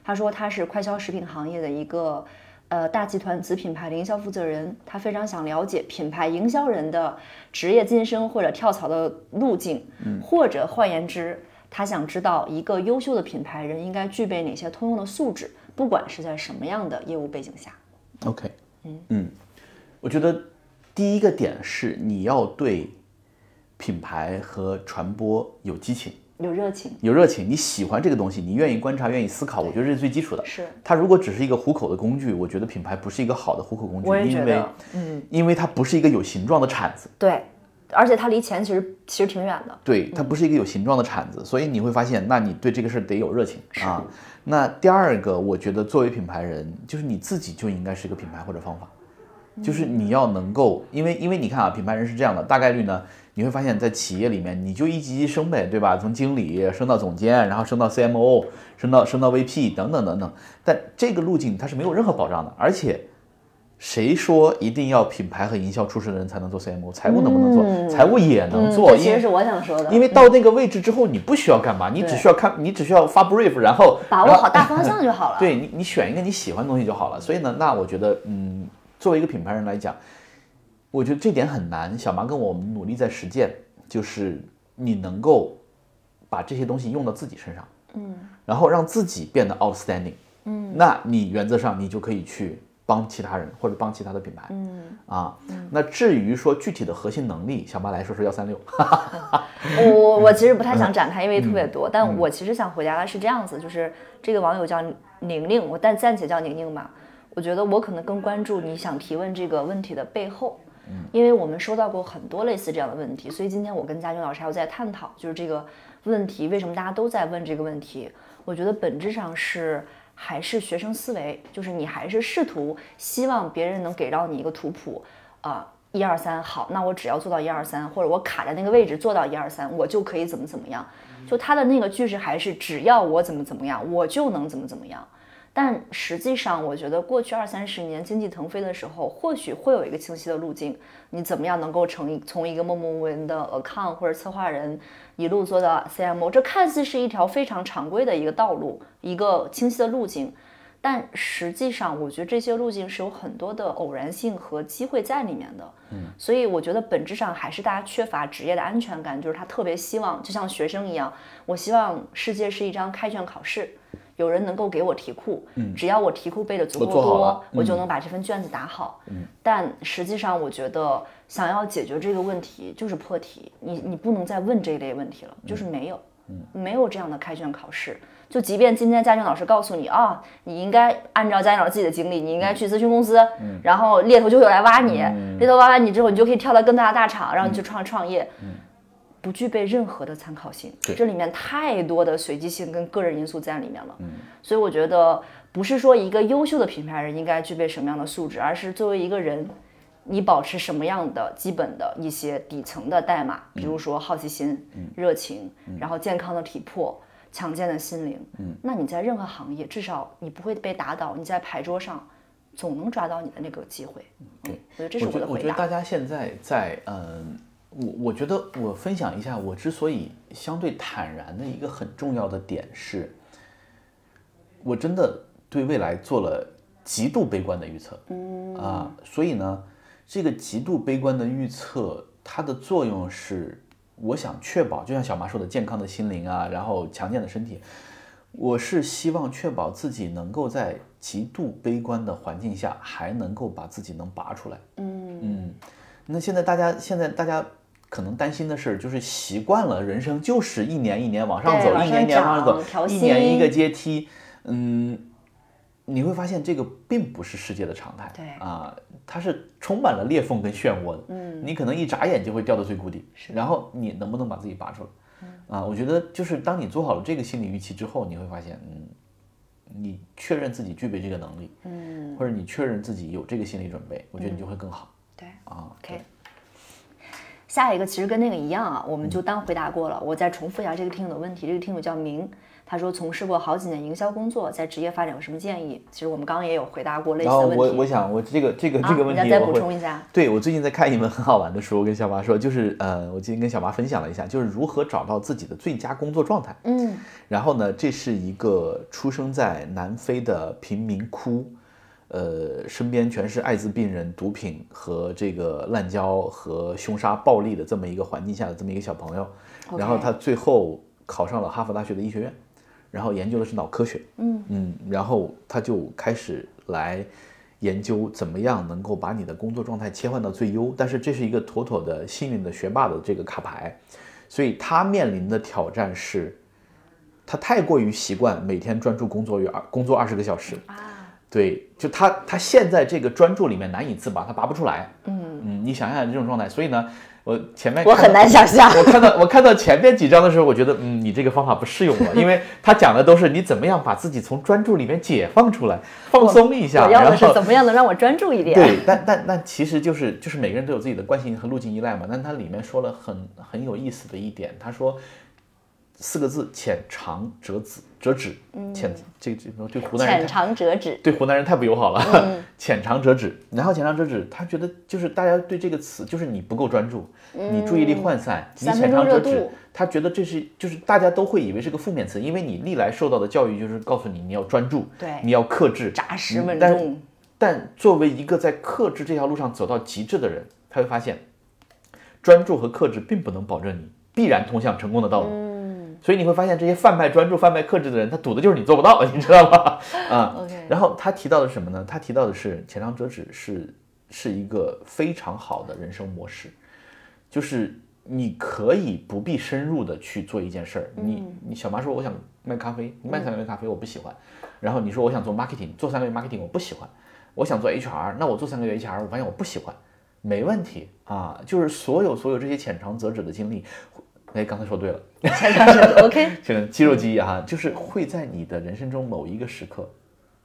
他说他是快消食品行业的一个呃大集团子品牌的营销负责人，他非常想了解品牌营销人的职业晋升或者跳槽的路径，或者换言之，他想知道一个优秀的品牌人应该具备哪些通用的素质，不管是在什么样的业务背景下。OK，嗯嗯我觉得第一个点是你要对品牌和传播有激情。有热情，有热情，你喜欢这个东西，你愿意观察，愿意思考，我觉得这是最基础的。是它如果只是一个糊口的工具，我觉得品牌不是一个好的糊口工具，因为嗯，因为它不是一个有形状的铲子，对，而且它离钱其实其实挺远的。对，它不是一个有形状的铲子，所以你会发现，那你对这个事儿得有热情啊。那第二个，我觉得作为品牌人，就是你自己就应该是一个品牌或者方法，就是你要能够，因为因为你看啊，品牌人是这样的，大概率呢，你会发现在企业里面，你就一级级升呗，对吧？从经理升到总监，然后升到 CMO，升到升到 VP 等等等等，但这个路径它是没有任何保障的，而且。谁说一定要品牌和营销出身的人才能做 CMO？财务能不能做？财务也能做，因为嗯其实是我想说的，因为到那个位置之后，你不需要干嘛，你只需要看，你只需要发 brief，然后把握好大方向就好了。(laughs) 对你，你选一个你喜欢的东西就好了。所以呢，那我觉得，嗯，作为一个品牌人来讲，我觉得这点很难。小麻跟我们努力在实践，就是你能够把这些东西用到自己身上，嗯，然后让自己变得 outstanding，嗯，那你原则上你就可以去帮其他人或者帮其他的品牌，嗯。啊，那至于说具体的核心能力，小麻来说是幺三六，我我我其实不太想展开，因为特别嗯。多。但我其实想回答的是这样子，就是这个网友叫宁宁，我但暂且叫宁宁吧。我觉得我可能更关注你想提问这个问题的背后，因为我们收到过很多类似这样的问题，所以今天我跟佳军老师还有在探讨，就是这个问题为什么大家都在问这个问题。我觉得本质上是还是学生思维，就是你还是试图希望别人能给到你一个图谱啊。一二三，好，那我只要做到一二三，或者我卡在那个位置做到一二三，我就可以怎么怎么样。就他的那个句式还是只要我怎么怎么样，我就能怎么怎么样。但实际上，我觉得过去二三十年经济腾飞的时候，或许会有一个清晰的路径，你怎么样能够成一从一个默默无闻的 account 或者策划人，一路做到 CMO，这看似是一条非常常规的一个道路，一个清晰的路径。但实际上，我觉得这些路径是有很多的偶然性和机会在里面的。嗯，所以我觉得本质上还是大家缺乏职业的安全感，就是他特别希望，就像学生一样，我希望世界是一张开卷考试，有人能够给我题库，只要我题库背的足够多了，我就嗯能把这份卷子答好。但实际上，我觉得想要解决这个问题，就是破题，你你不能再问这一类问题了，就是没有，没有这样的开卷考试。就即便今天家政老师告诉你啊，你应该按照家政老师自己的经历，你应该去咨询公司，然后猎头就会来挖你，猎头挖完你之后，你就可以跳到更大的大厂，然后你去创创业。不具备任何的参考性，这里面太多的随机性跟个人因素在里面了。所以我觉得不是说一个优秀的品牌人应该具备什么样的素质，而是作为一个人，你保持什么样的基本的一些底层的代码，比如说好奇心、热情，然后健康的体魄、强健的心灵。那你在任何行业，至少你不会被打倒，你在牌桌上总能抓到你的那个机会。嗯，我觉得这是我的回答。觉得大家现在在嗯，我我觉得我分享一下，我之所以相对坦然的一个很重要的点是，我真的对未来做了极度悲观的预测。嗯啊，所以呢，这个极度悲观的预测，它的作用是，我想确保，就像小麻说的，健康的心灵啊，然后强健的身体。我是希望确保自己能够在极度悲观的环境下，还能够把自己能拔出来。嗯那现在大家现在大家可能担心的是，就是习惯了人生就是一年一年往上走，一年一年往上走一年一个阶梯。嗯，你会发现这个并不是世界的常态。对啊，它是充满了裂缝跟漩涡的。嗯，你可能一眨眼就会掉到最谷底。然后你能不能把自己拔出来？啊，我觉得就是当你做好了这个心理预期之后，你会发现，嗯，你确认自己具备这个能力，嗯，或者你确认自己有这个心理准备，我觉得你就会更好。对啊，OK。下一个其实跟那个一样啊，我们就当回答过了。我再重复一下这个听友的问题，这个听友叫明，他说从事过好几年营销工作，在职业发展有什么建议？其实我们刚刚也有回答过类似的问题。我我想我这个这个啊这个问题再补充一下。对我最近在看一本很好玩的书，我跟小马说，就是呃，我今天跟小马分享了一下，就是如何找到自己的最佳工作状态。嗯然后呢，这是一个出生在南非的贫民窟，呃，身边全是艾滋病人、毒品和这个滥交和凶杀暴力的这么一个环境下的这么一个小朋友。然后他最后考上了哈佛大学的医学院，然后研究的是脑科学。嗯嗯，然后他就开始来研究怎么样能够把你的工作状态切换到最优，但是这是一个妥妥的幸运的学霸的这个卡牌，所以他面临的挑战是，他太过于习惯每天专注工作于二工作二十个小时，啊，对，就他他现在这个专注里面难以自拔，他拔不出来。嗯嗯，你想想这种状态，所以呢，我前面我很难想象。我看到我看到前面几章的时候，我觉得，嗯，你这个方法不适用我，因为他讲的都是你怎么样把自己从专注里面解放出来，放松一下，我要的是怎么样能让我专注一点？对，但但但其实就是就是每个人都有自己的惯性和路径依赖嘛。但他里面说了很很有意思的一点，他说四个字：浅尝辄止，辄止。浅这这这湖南人浅尝辄止。对湖南人太不友好了，嗯 (laughs) 浅尝辄止。然后浅尝辄止，他觉得就是大家对这个词，就是你不够专注，你注意力涣散，你浅尝辄止他觉得这是就是大家都会以为是个负面词，因为你历来受到的教育就是告诉你你要专注，对你要克制，扎实稳嗯但重。但作为一个在克制这条路上走到极致的人，他会发现，专注和克制并不能保证你必然通向成功的道路。嗯所以你会发现，这些贩卖专注、贩卖克制的人，他赌的就是你做不到，(laughs) 你知道吗？啊 OK 然后他提到的是什么呢？他提到的是浅尝辄止是是一个非常好的人生模式，就是你可以不必深入的去做一件事儿。你你小妈说我想卖咖啡，你卖三个月咖啡我不喜欢。然后你说我想做 marketing，做三个月 marketing 我不喜欢。我想做 HR，那我做三个月 HR，我发现我不喜欢，没问题啊。就是所有所有这些浅尝辄止的经历，哎，刚才说对了。OK。(laughs) 这个肌肉记忆哈，就是会在你的人生中某一个时刻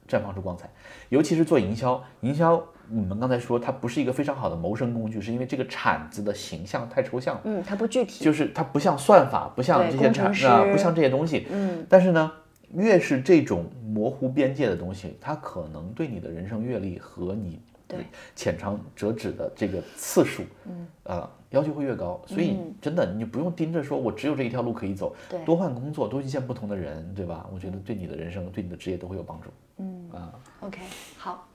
绽放出光彩。尤其是做营销，营销你们刚才说它不是一个非常好的谋生工具，是因为这个铲子的形象太抽象了。嗯，它不具体。就是它不像算法，不像这些工程师产啊，不像这些东西。嗯，但是呢，越是这种模糊边界的东西，它可能对你的人生阅历和你对浅尝辄止的这个次数，嗯，呃，要求会越高。所以真的，你不用盯着说我只有这一条路可以走，对多换工作，多遇见不同的人，对吧？我觉得对你的人生、对你的职业都会有帮助。嗯啊。OK，好，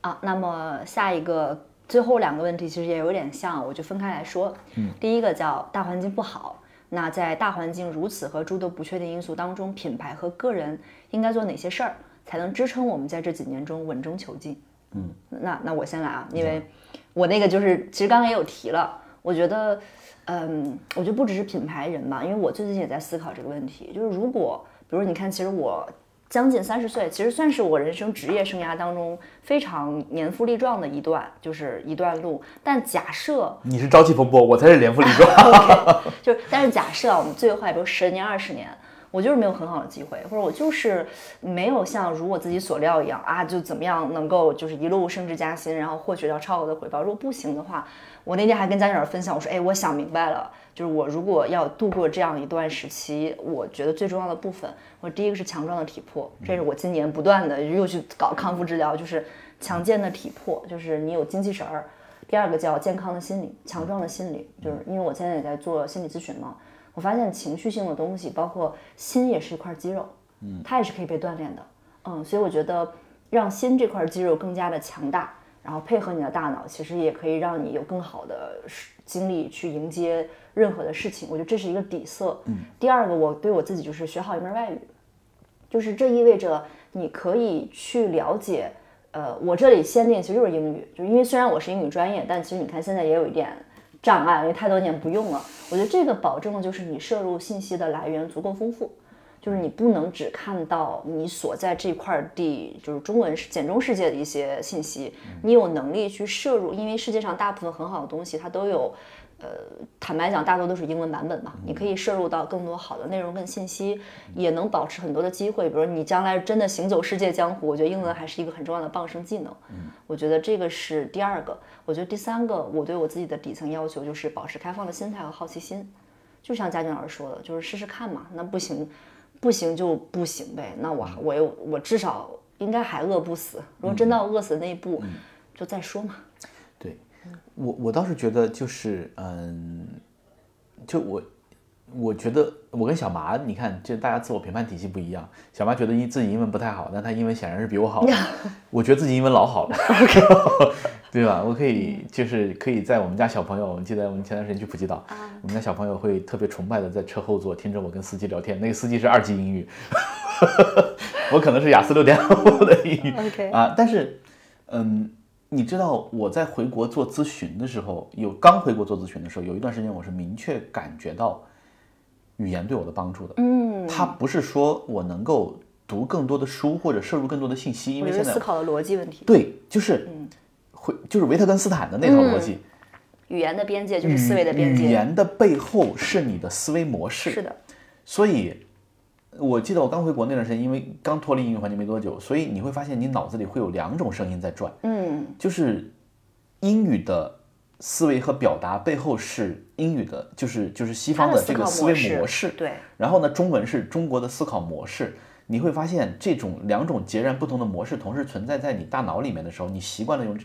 啊，那么下一个最后两个问题其实也有点像，我就分开来说。嗯，第一个叫大环境不好，那在大环境如此和诸多不确定因素当中，品牌和个人应该做哪些事儿，才能支撑我们在这几年中稳中求进？嗯，那那我先来啊，因为我那个就是其实刚刚也有提了，我觉得，嗯，我觉得不只是品牌人吧，因为我最近也在思考这个问题，就是如果比如你看，其实我。将近三十岁，其实算是我人生职业生涯当中非常年富力壮的一段，就是一段路。但假设你是朝气蓬勃，我才是年富力壮。(laughs) 就是，但是假设啊，我们最坏，比如十年、二十年，我就是没有很好的机会，或者我就是没有像如我自己所料一样啊，就怎么样能够就是一路升职加薪，然后获取到超额的回报。如果不行的话，我那天还跟家长分享，我说，哎，我想明白了，就是我如果要度过这样一段时期，我觉得最重要的部分，我第一个是强壮的体魄，这是我今年不断的又去搞康复治疗，就是强健的体魄，就是你有精气神儿。第二个叫健康的心理，强壮的心理，就是因为我现在也在做心理咨询嘛，我发现情绪性的东西，包括心也是一块肌肉，嗯，它也是可以被锻炼的，嗯，所以我觉得让心这块肌肉更加的强大，然后配合你的大脑，其实也可以让你有更好的精力去迎接任何的事情。我觉得这是一个底色。嗯，第二个，我对我自己就是学好一门外语，就是这意味着你可以去了解。呃，我这里限定其实就是英语，就是因为虽然我是英语专业，但其实你看现在也有一点障碍，因为太多年不用了。我觉得这个保证的就是你摄入信息的来源足够丰富，就是你不能只看到你所在这块地，就是中文简中世界的一些信息，你有能力去摄入，因为世界上大部分很好的东西它都有。呃，坦白讲，大多都是英文版本嘛，你可以摄入到更多好的内容跟信息，也能保持很多的机会。比如你将来真的行走世界江湖，我觉得英文还是一个很重要的傍身技能。嗯，我觉得这个是第二个。我觉得第三个，我对我自己的底层要求就是保持开放的心态和好奇心。就像嘉俊老师说的，就是试试看嘛。那不行，不行就不行呗。那我我又我至少应该还饿不死。如果真到饿死那一步，就再说嘛。对，我我倒是觉得就是嗯，就我我觉得我跟小麻，你看，就大家自我评判体系不一样。小麻觉得英自己英文不太好，但他英文显然是比我好的。(laughs) 我觉得自己英文老好了 (laughs) (laughs) 对吧？我可以就是可以在我们家小朋友，我记得我们前段时间去普吉岛，我们家小朋友会特别崇拜的在车后座听着我跟司机聊天，那个司机是二级英语，(laughs) 我可能是雅思六点五的英语 (laughs) 啊，但是嗯。你知道我在回国做咨询的时候，有刚回国做咨询的时候，有一段时间我是明确感觉到语言对我的帮助的。嗯，它不是说我能够读更多的书或者摄入更多的信息，因为现在思考的逻辑问题，对，就是会就是维特根斯坦的那套逻辑，语言的边界就是思维的边界。语言的背后是你的思维模式。是的，所以我记得我刚回国那段时间，因为刚脱离英语环境没多久，所以你会发现你脑子里会有两种声音在转。嗯，就是英语的思维和表达背后是英语的，就是就是西方的这个思维模式。对，然后呢，中文是中国的思考模式。你会发现这种两种截然不同的模式同时存在在你大脑里面的时候，你习惯了用，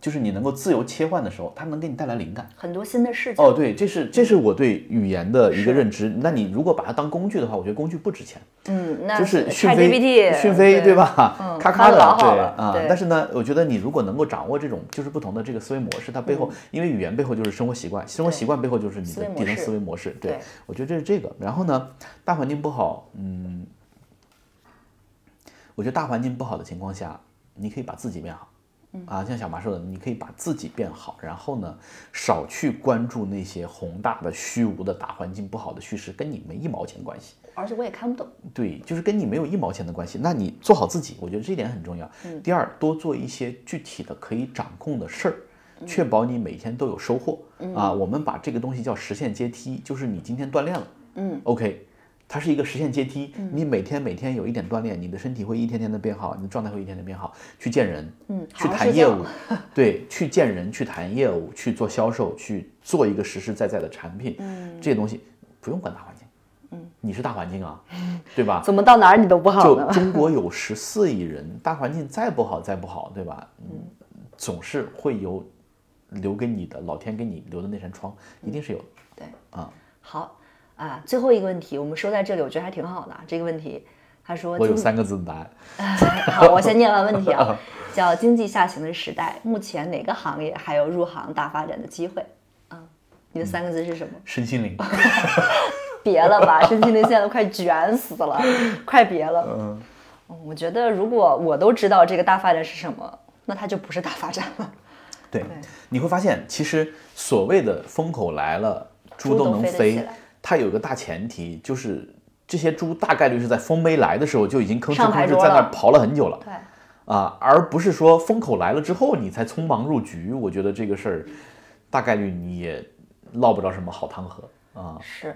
就是你能够自由切换的时候，它能给你带来灵感。很多新的事情。哦，对，这是这是我对语言的一个认知。那你如果把它当工具的话，我觉得工具不值钱。嗯，那就是讯飞，讯飞对吧？嗯咔咔的，对。啊但是呢，我觉得你如果能够掌握这种就是不同的这个思维模式，它背后，因为语言背后就是生活习惯，生活习惯背后就是你的底层思维模式。对对，我觉得这是这个。然后呢，大环境不好，嗯，我觉得大环境不好的情况下，你可以把自己变好。啊，像小马说的，你可以把自己变好，然后呢，少去关注那些宏大的、虚无的大环境不好的叙事，跟你没一毛钱关系。而且我也看不懂。对，就是跟你没有一毛钱的关系。那你做好自己，我觉得这一点很重要。第二，多做一些具体的可以掌控的事儿，确保你每天都有收获。啊，我们把这个东西叫实现阶梯，就是你今天锻炼了，嗯，OK，它是一个实现阶梯。你每天每天有一点锻炼，你的身体会一天天的变好，你的状态会一天天变好。去见人，嗯去谈业务，(laughs) 对，去见人，去谈业务，去做销售，去做一个实实在在的产品。嗯这些东西不用管大环境。嗯，你是大环境啊，对吧？怎么到哪儿你都不好就？中国有十四亿人，大环境再不好再不好，对吧？嗯，总是会有留给你的老天给你留的那扇窗，一定是有的。对啊，好啊，最后一个问题，我们说在这里，我觉得还挺好的啊。这个问题他说我有三个字的答案。(laughs) 好，我先念完问题啊，(laughs) 叫经济下行的时代，目前哪个行业还有入行大发展的机会？嗯，你的三个字是什么？身心灵，(laughs) 别了吧，身心灵现在都快卷死了，快别了。嗯，我觉得如果我都知道这个大发展是什么，那它就不是大发展了。对，你会发现，其实所谓的风口来了，猪猪都都能飞它有一个大前提，就是这些猪大概率是在风没来的时候就已经吭哧吭哧在那刨了很久了。对，啊，而不是说风口来了之后你才匆忙入局。我觉得这个事儿，大概率你也捞不着什么好汤喝啊。是。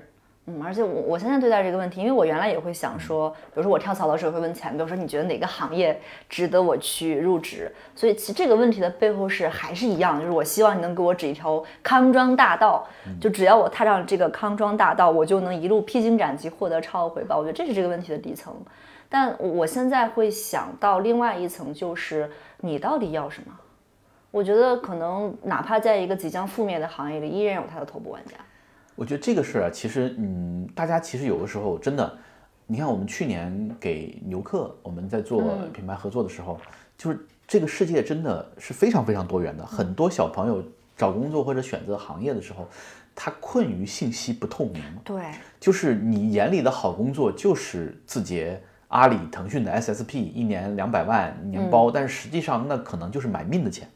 嗯，而且我我现在对待这个问题，因为我原来也会想说，比如说我跳槽的时候会问前辈，我说你觉得哪个行业值得我去入职？所以其实这个问题的背后是还是一样，就是我希望你能给我指一条康庄大道，就只要我踏上这个康庄大道，我就能一路披荆斩棘，获得超额回报。我觉得这是这个问题的底层。但我现在会想到另外一层，就是你到底要什么？我觉得可能哪怕在一个即将覆灭的行业里，依然有它的头部玩家。我觉得这个事儿啊，其实嗯，大家其实有的时候真的，你看我们去年给牛客我们在做品牌合作的时候，就是这个世界真的是非常非常多元的，很多小朋友找工作或者选择行业的时候，他困于信息不透明。对，就是你眼里的好工作就是字节、阿里、腾讯的 SSP，一年两百万年包，但是实际上那可能就是买命的钱，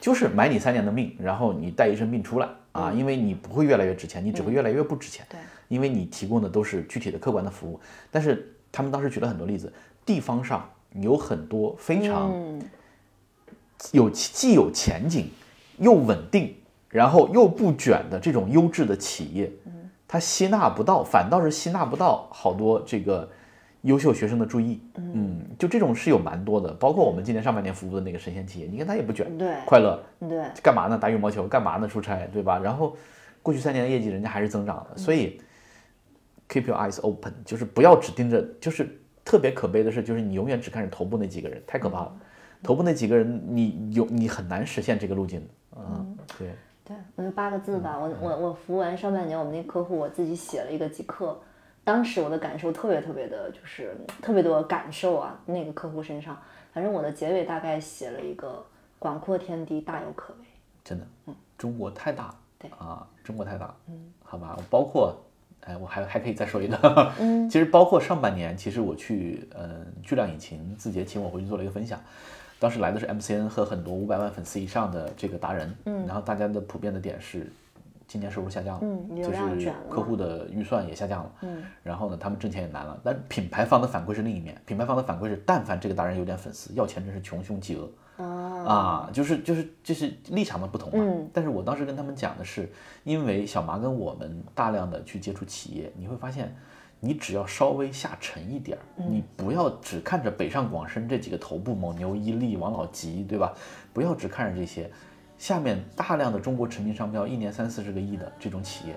就是买你三年的命，然后你带一身病出来啊，因为你不会越来越值钱，你只会越来越不值钱，对，因为你提供的都是具体的客观的服务。但是他们当时举了很多例子，地方上有很多非常嗯，有既有前景又稳定，然后又不卷的这种优质的企业，它吸纳不到，反倒是吸纳不到好多这个优秀学生的注意。嗯，就这种是有蛮多的，包括我们今年上半年服务的那个神仙企业，你看他也不卷，对快乐，对，干嘛呢？打羽毛球，干嘛呢？出差，对吧？然后过去三年的业绩人家还是增长的，所以 keep your eyes open，就是不要只盯着，就是特别可悲的是，就是你永远只看着头部那几个人，太可怕了。头部那几个人，你有你很难实现这个路径的。嗯，对，对，我就八个字吧。我我我服务完上半年，我们那客户我自己写了一个极客，当时我的感受特别特别的，就是特别多感受啊，那个客户身上。反正我的结尾大概写了一个广阔天地大有可为。真的，嗯。中国太大，对。啊，中国太大，嗯，好吧，包括，哎，我还还可以再说一个，嗯，(laughs) 其实包括上半年，其实我去，呃，巨量引擎字节请我回去做了一个分享，当时来的是 MCN 和很多五百万粉丝以上的这个达人，嗯，然后大家的普遍的点是，今年收入下降了，嗯就是客户的预算也下降了，嗯，然后呢，他们挣钱也难了，但品牌方的反馈是另一面，品牌方的反馈是，但凡这个达人有点粉丝，要钱真是穷凶极恶，啊，就是就是就是立场的不同嘛。嗯。但是我当时跟他们讲的是，因为小麻跟我们大量的去接触企业，你会发现，你只要稍微下沉一点儿，你不要只看着北上广深这几个头部，蒙牛、伊利、王老吉，对吧？不要只看着这些，下面大量的中国驰名商标，一年三四十个亿的这种企业。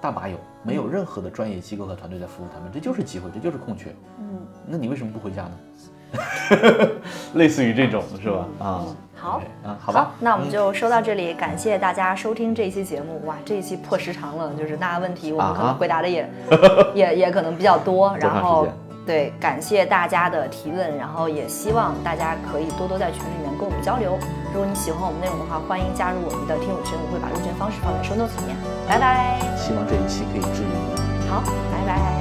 大把有，没有任何的专业机构和团队在服务他们，这就是机会，这就是空缺。嗯，那你为什么不回家呢？(laughs) 类似于这种是吧？啊，好啊，好吧，那我们就说到这里，感谢大家收听这一期节目。哇，这一期破时长了，就是大家问题我们可能啊回答的 (laughs) 也、也也可能比较多，然后对，感谢大家的提问，然后也希望大家可以多多在群里面跟我们交流。如果你喜欢我们内容的话，欢迎加入我们的听友群，我会把入群方式放在 show notes 里面。拜拜，希望这一期可以治愈你。好，拜拜。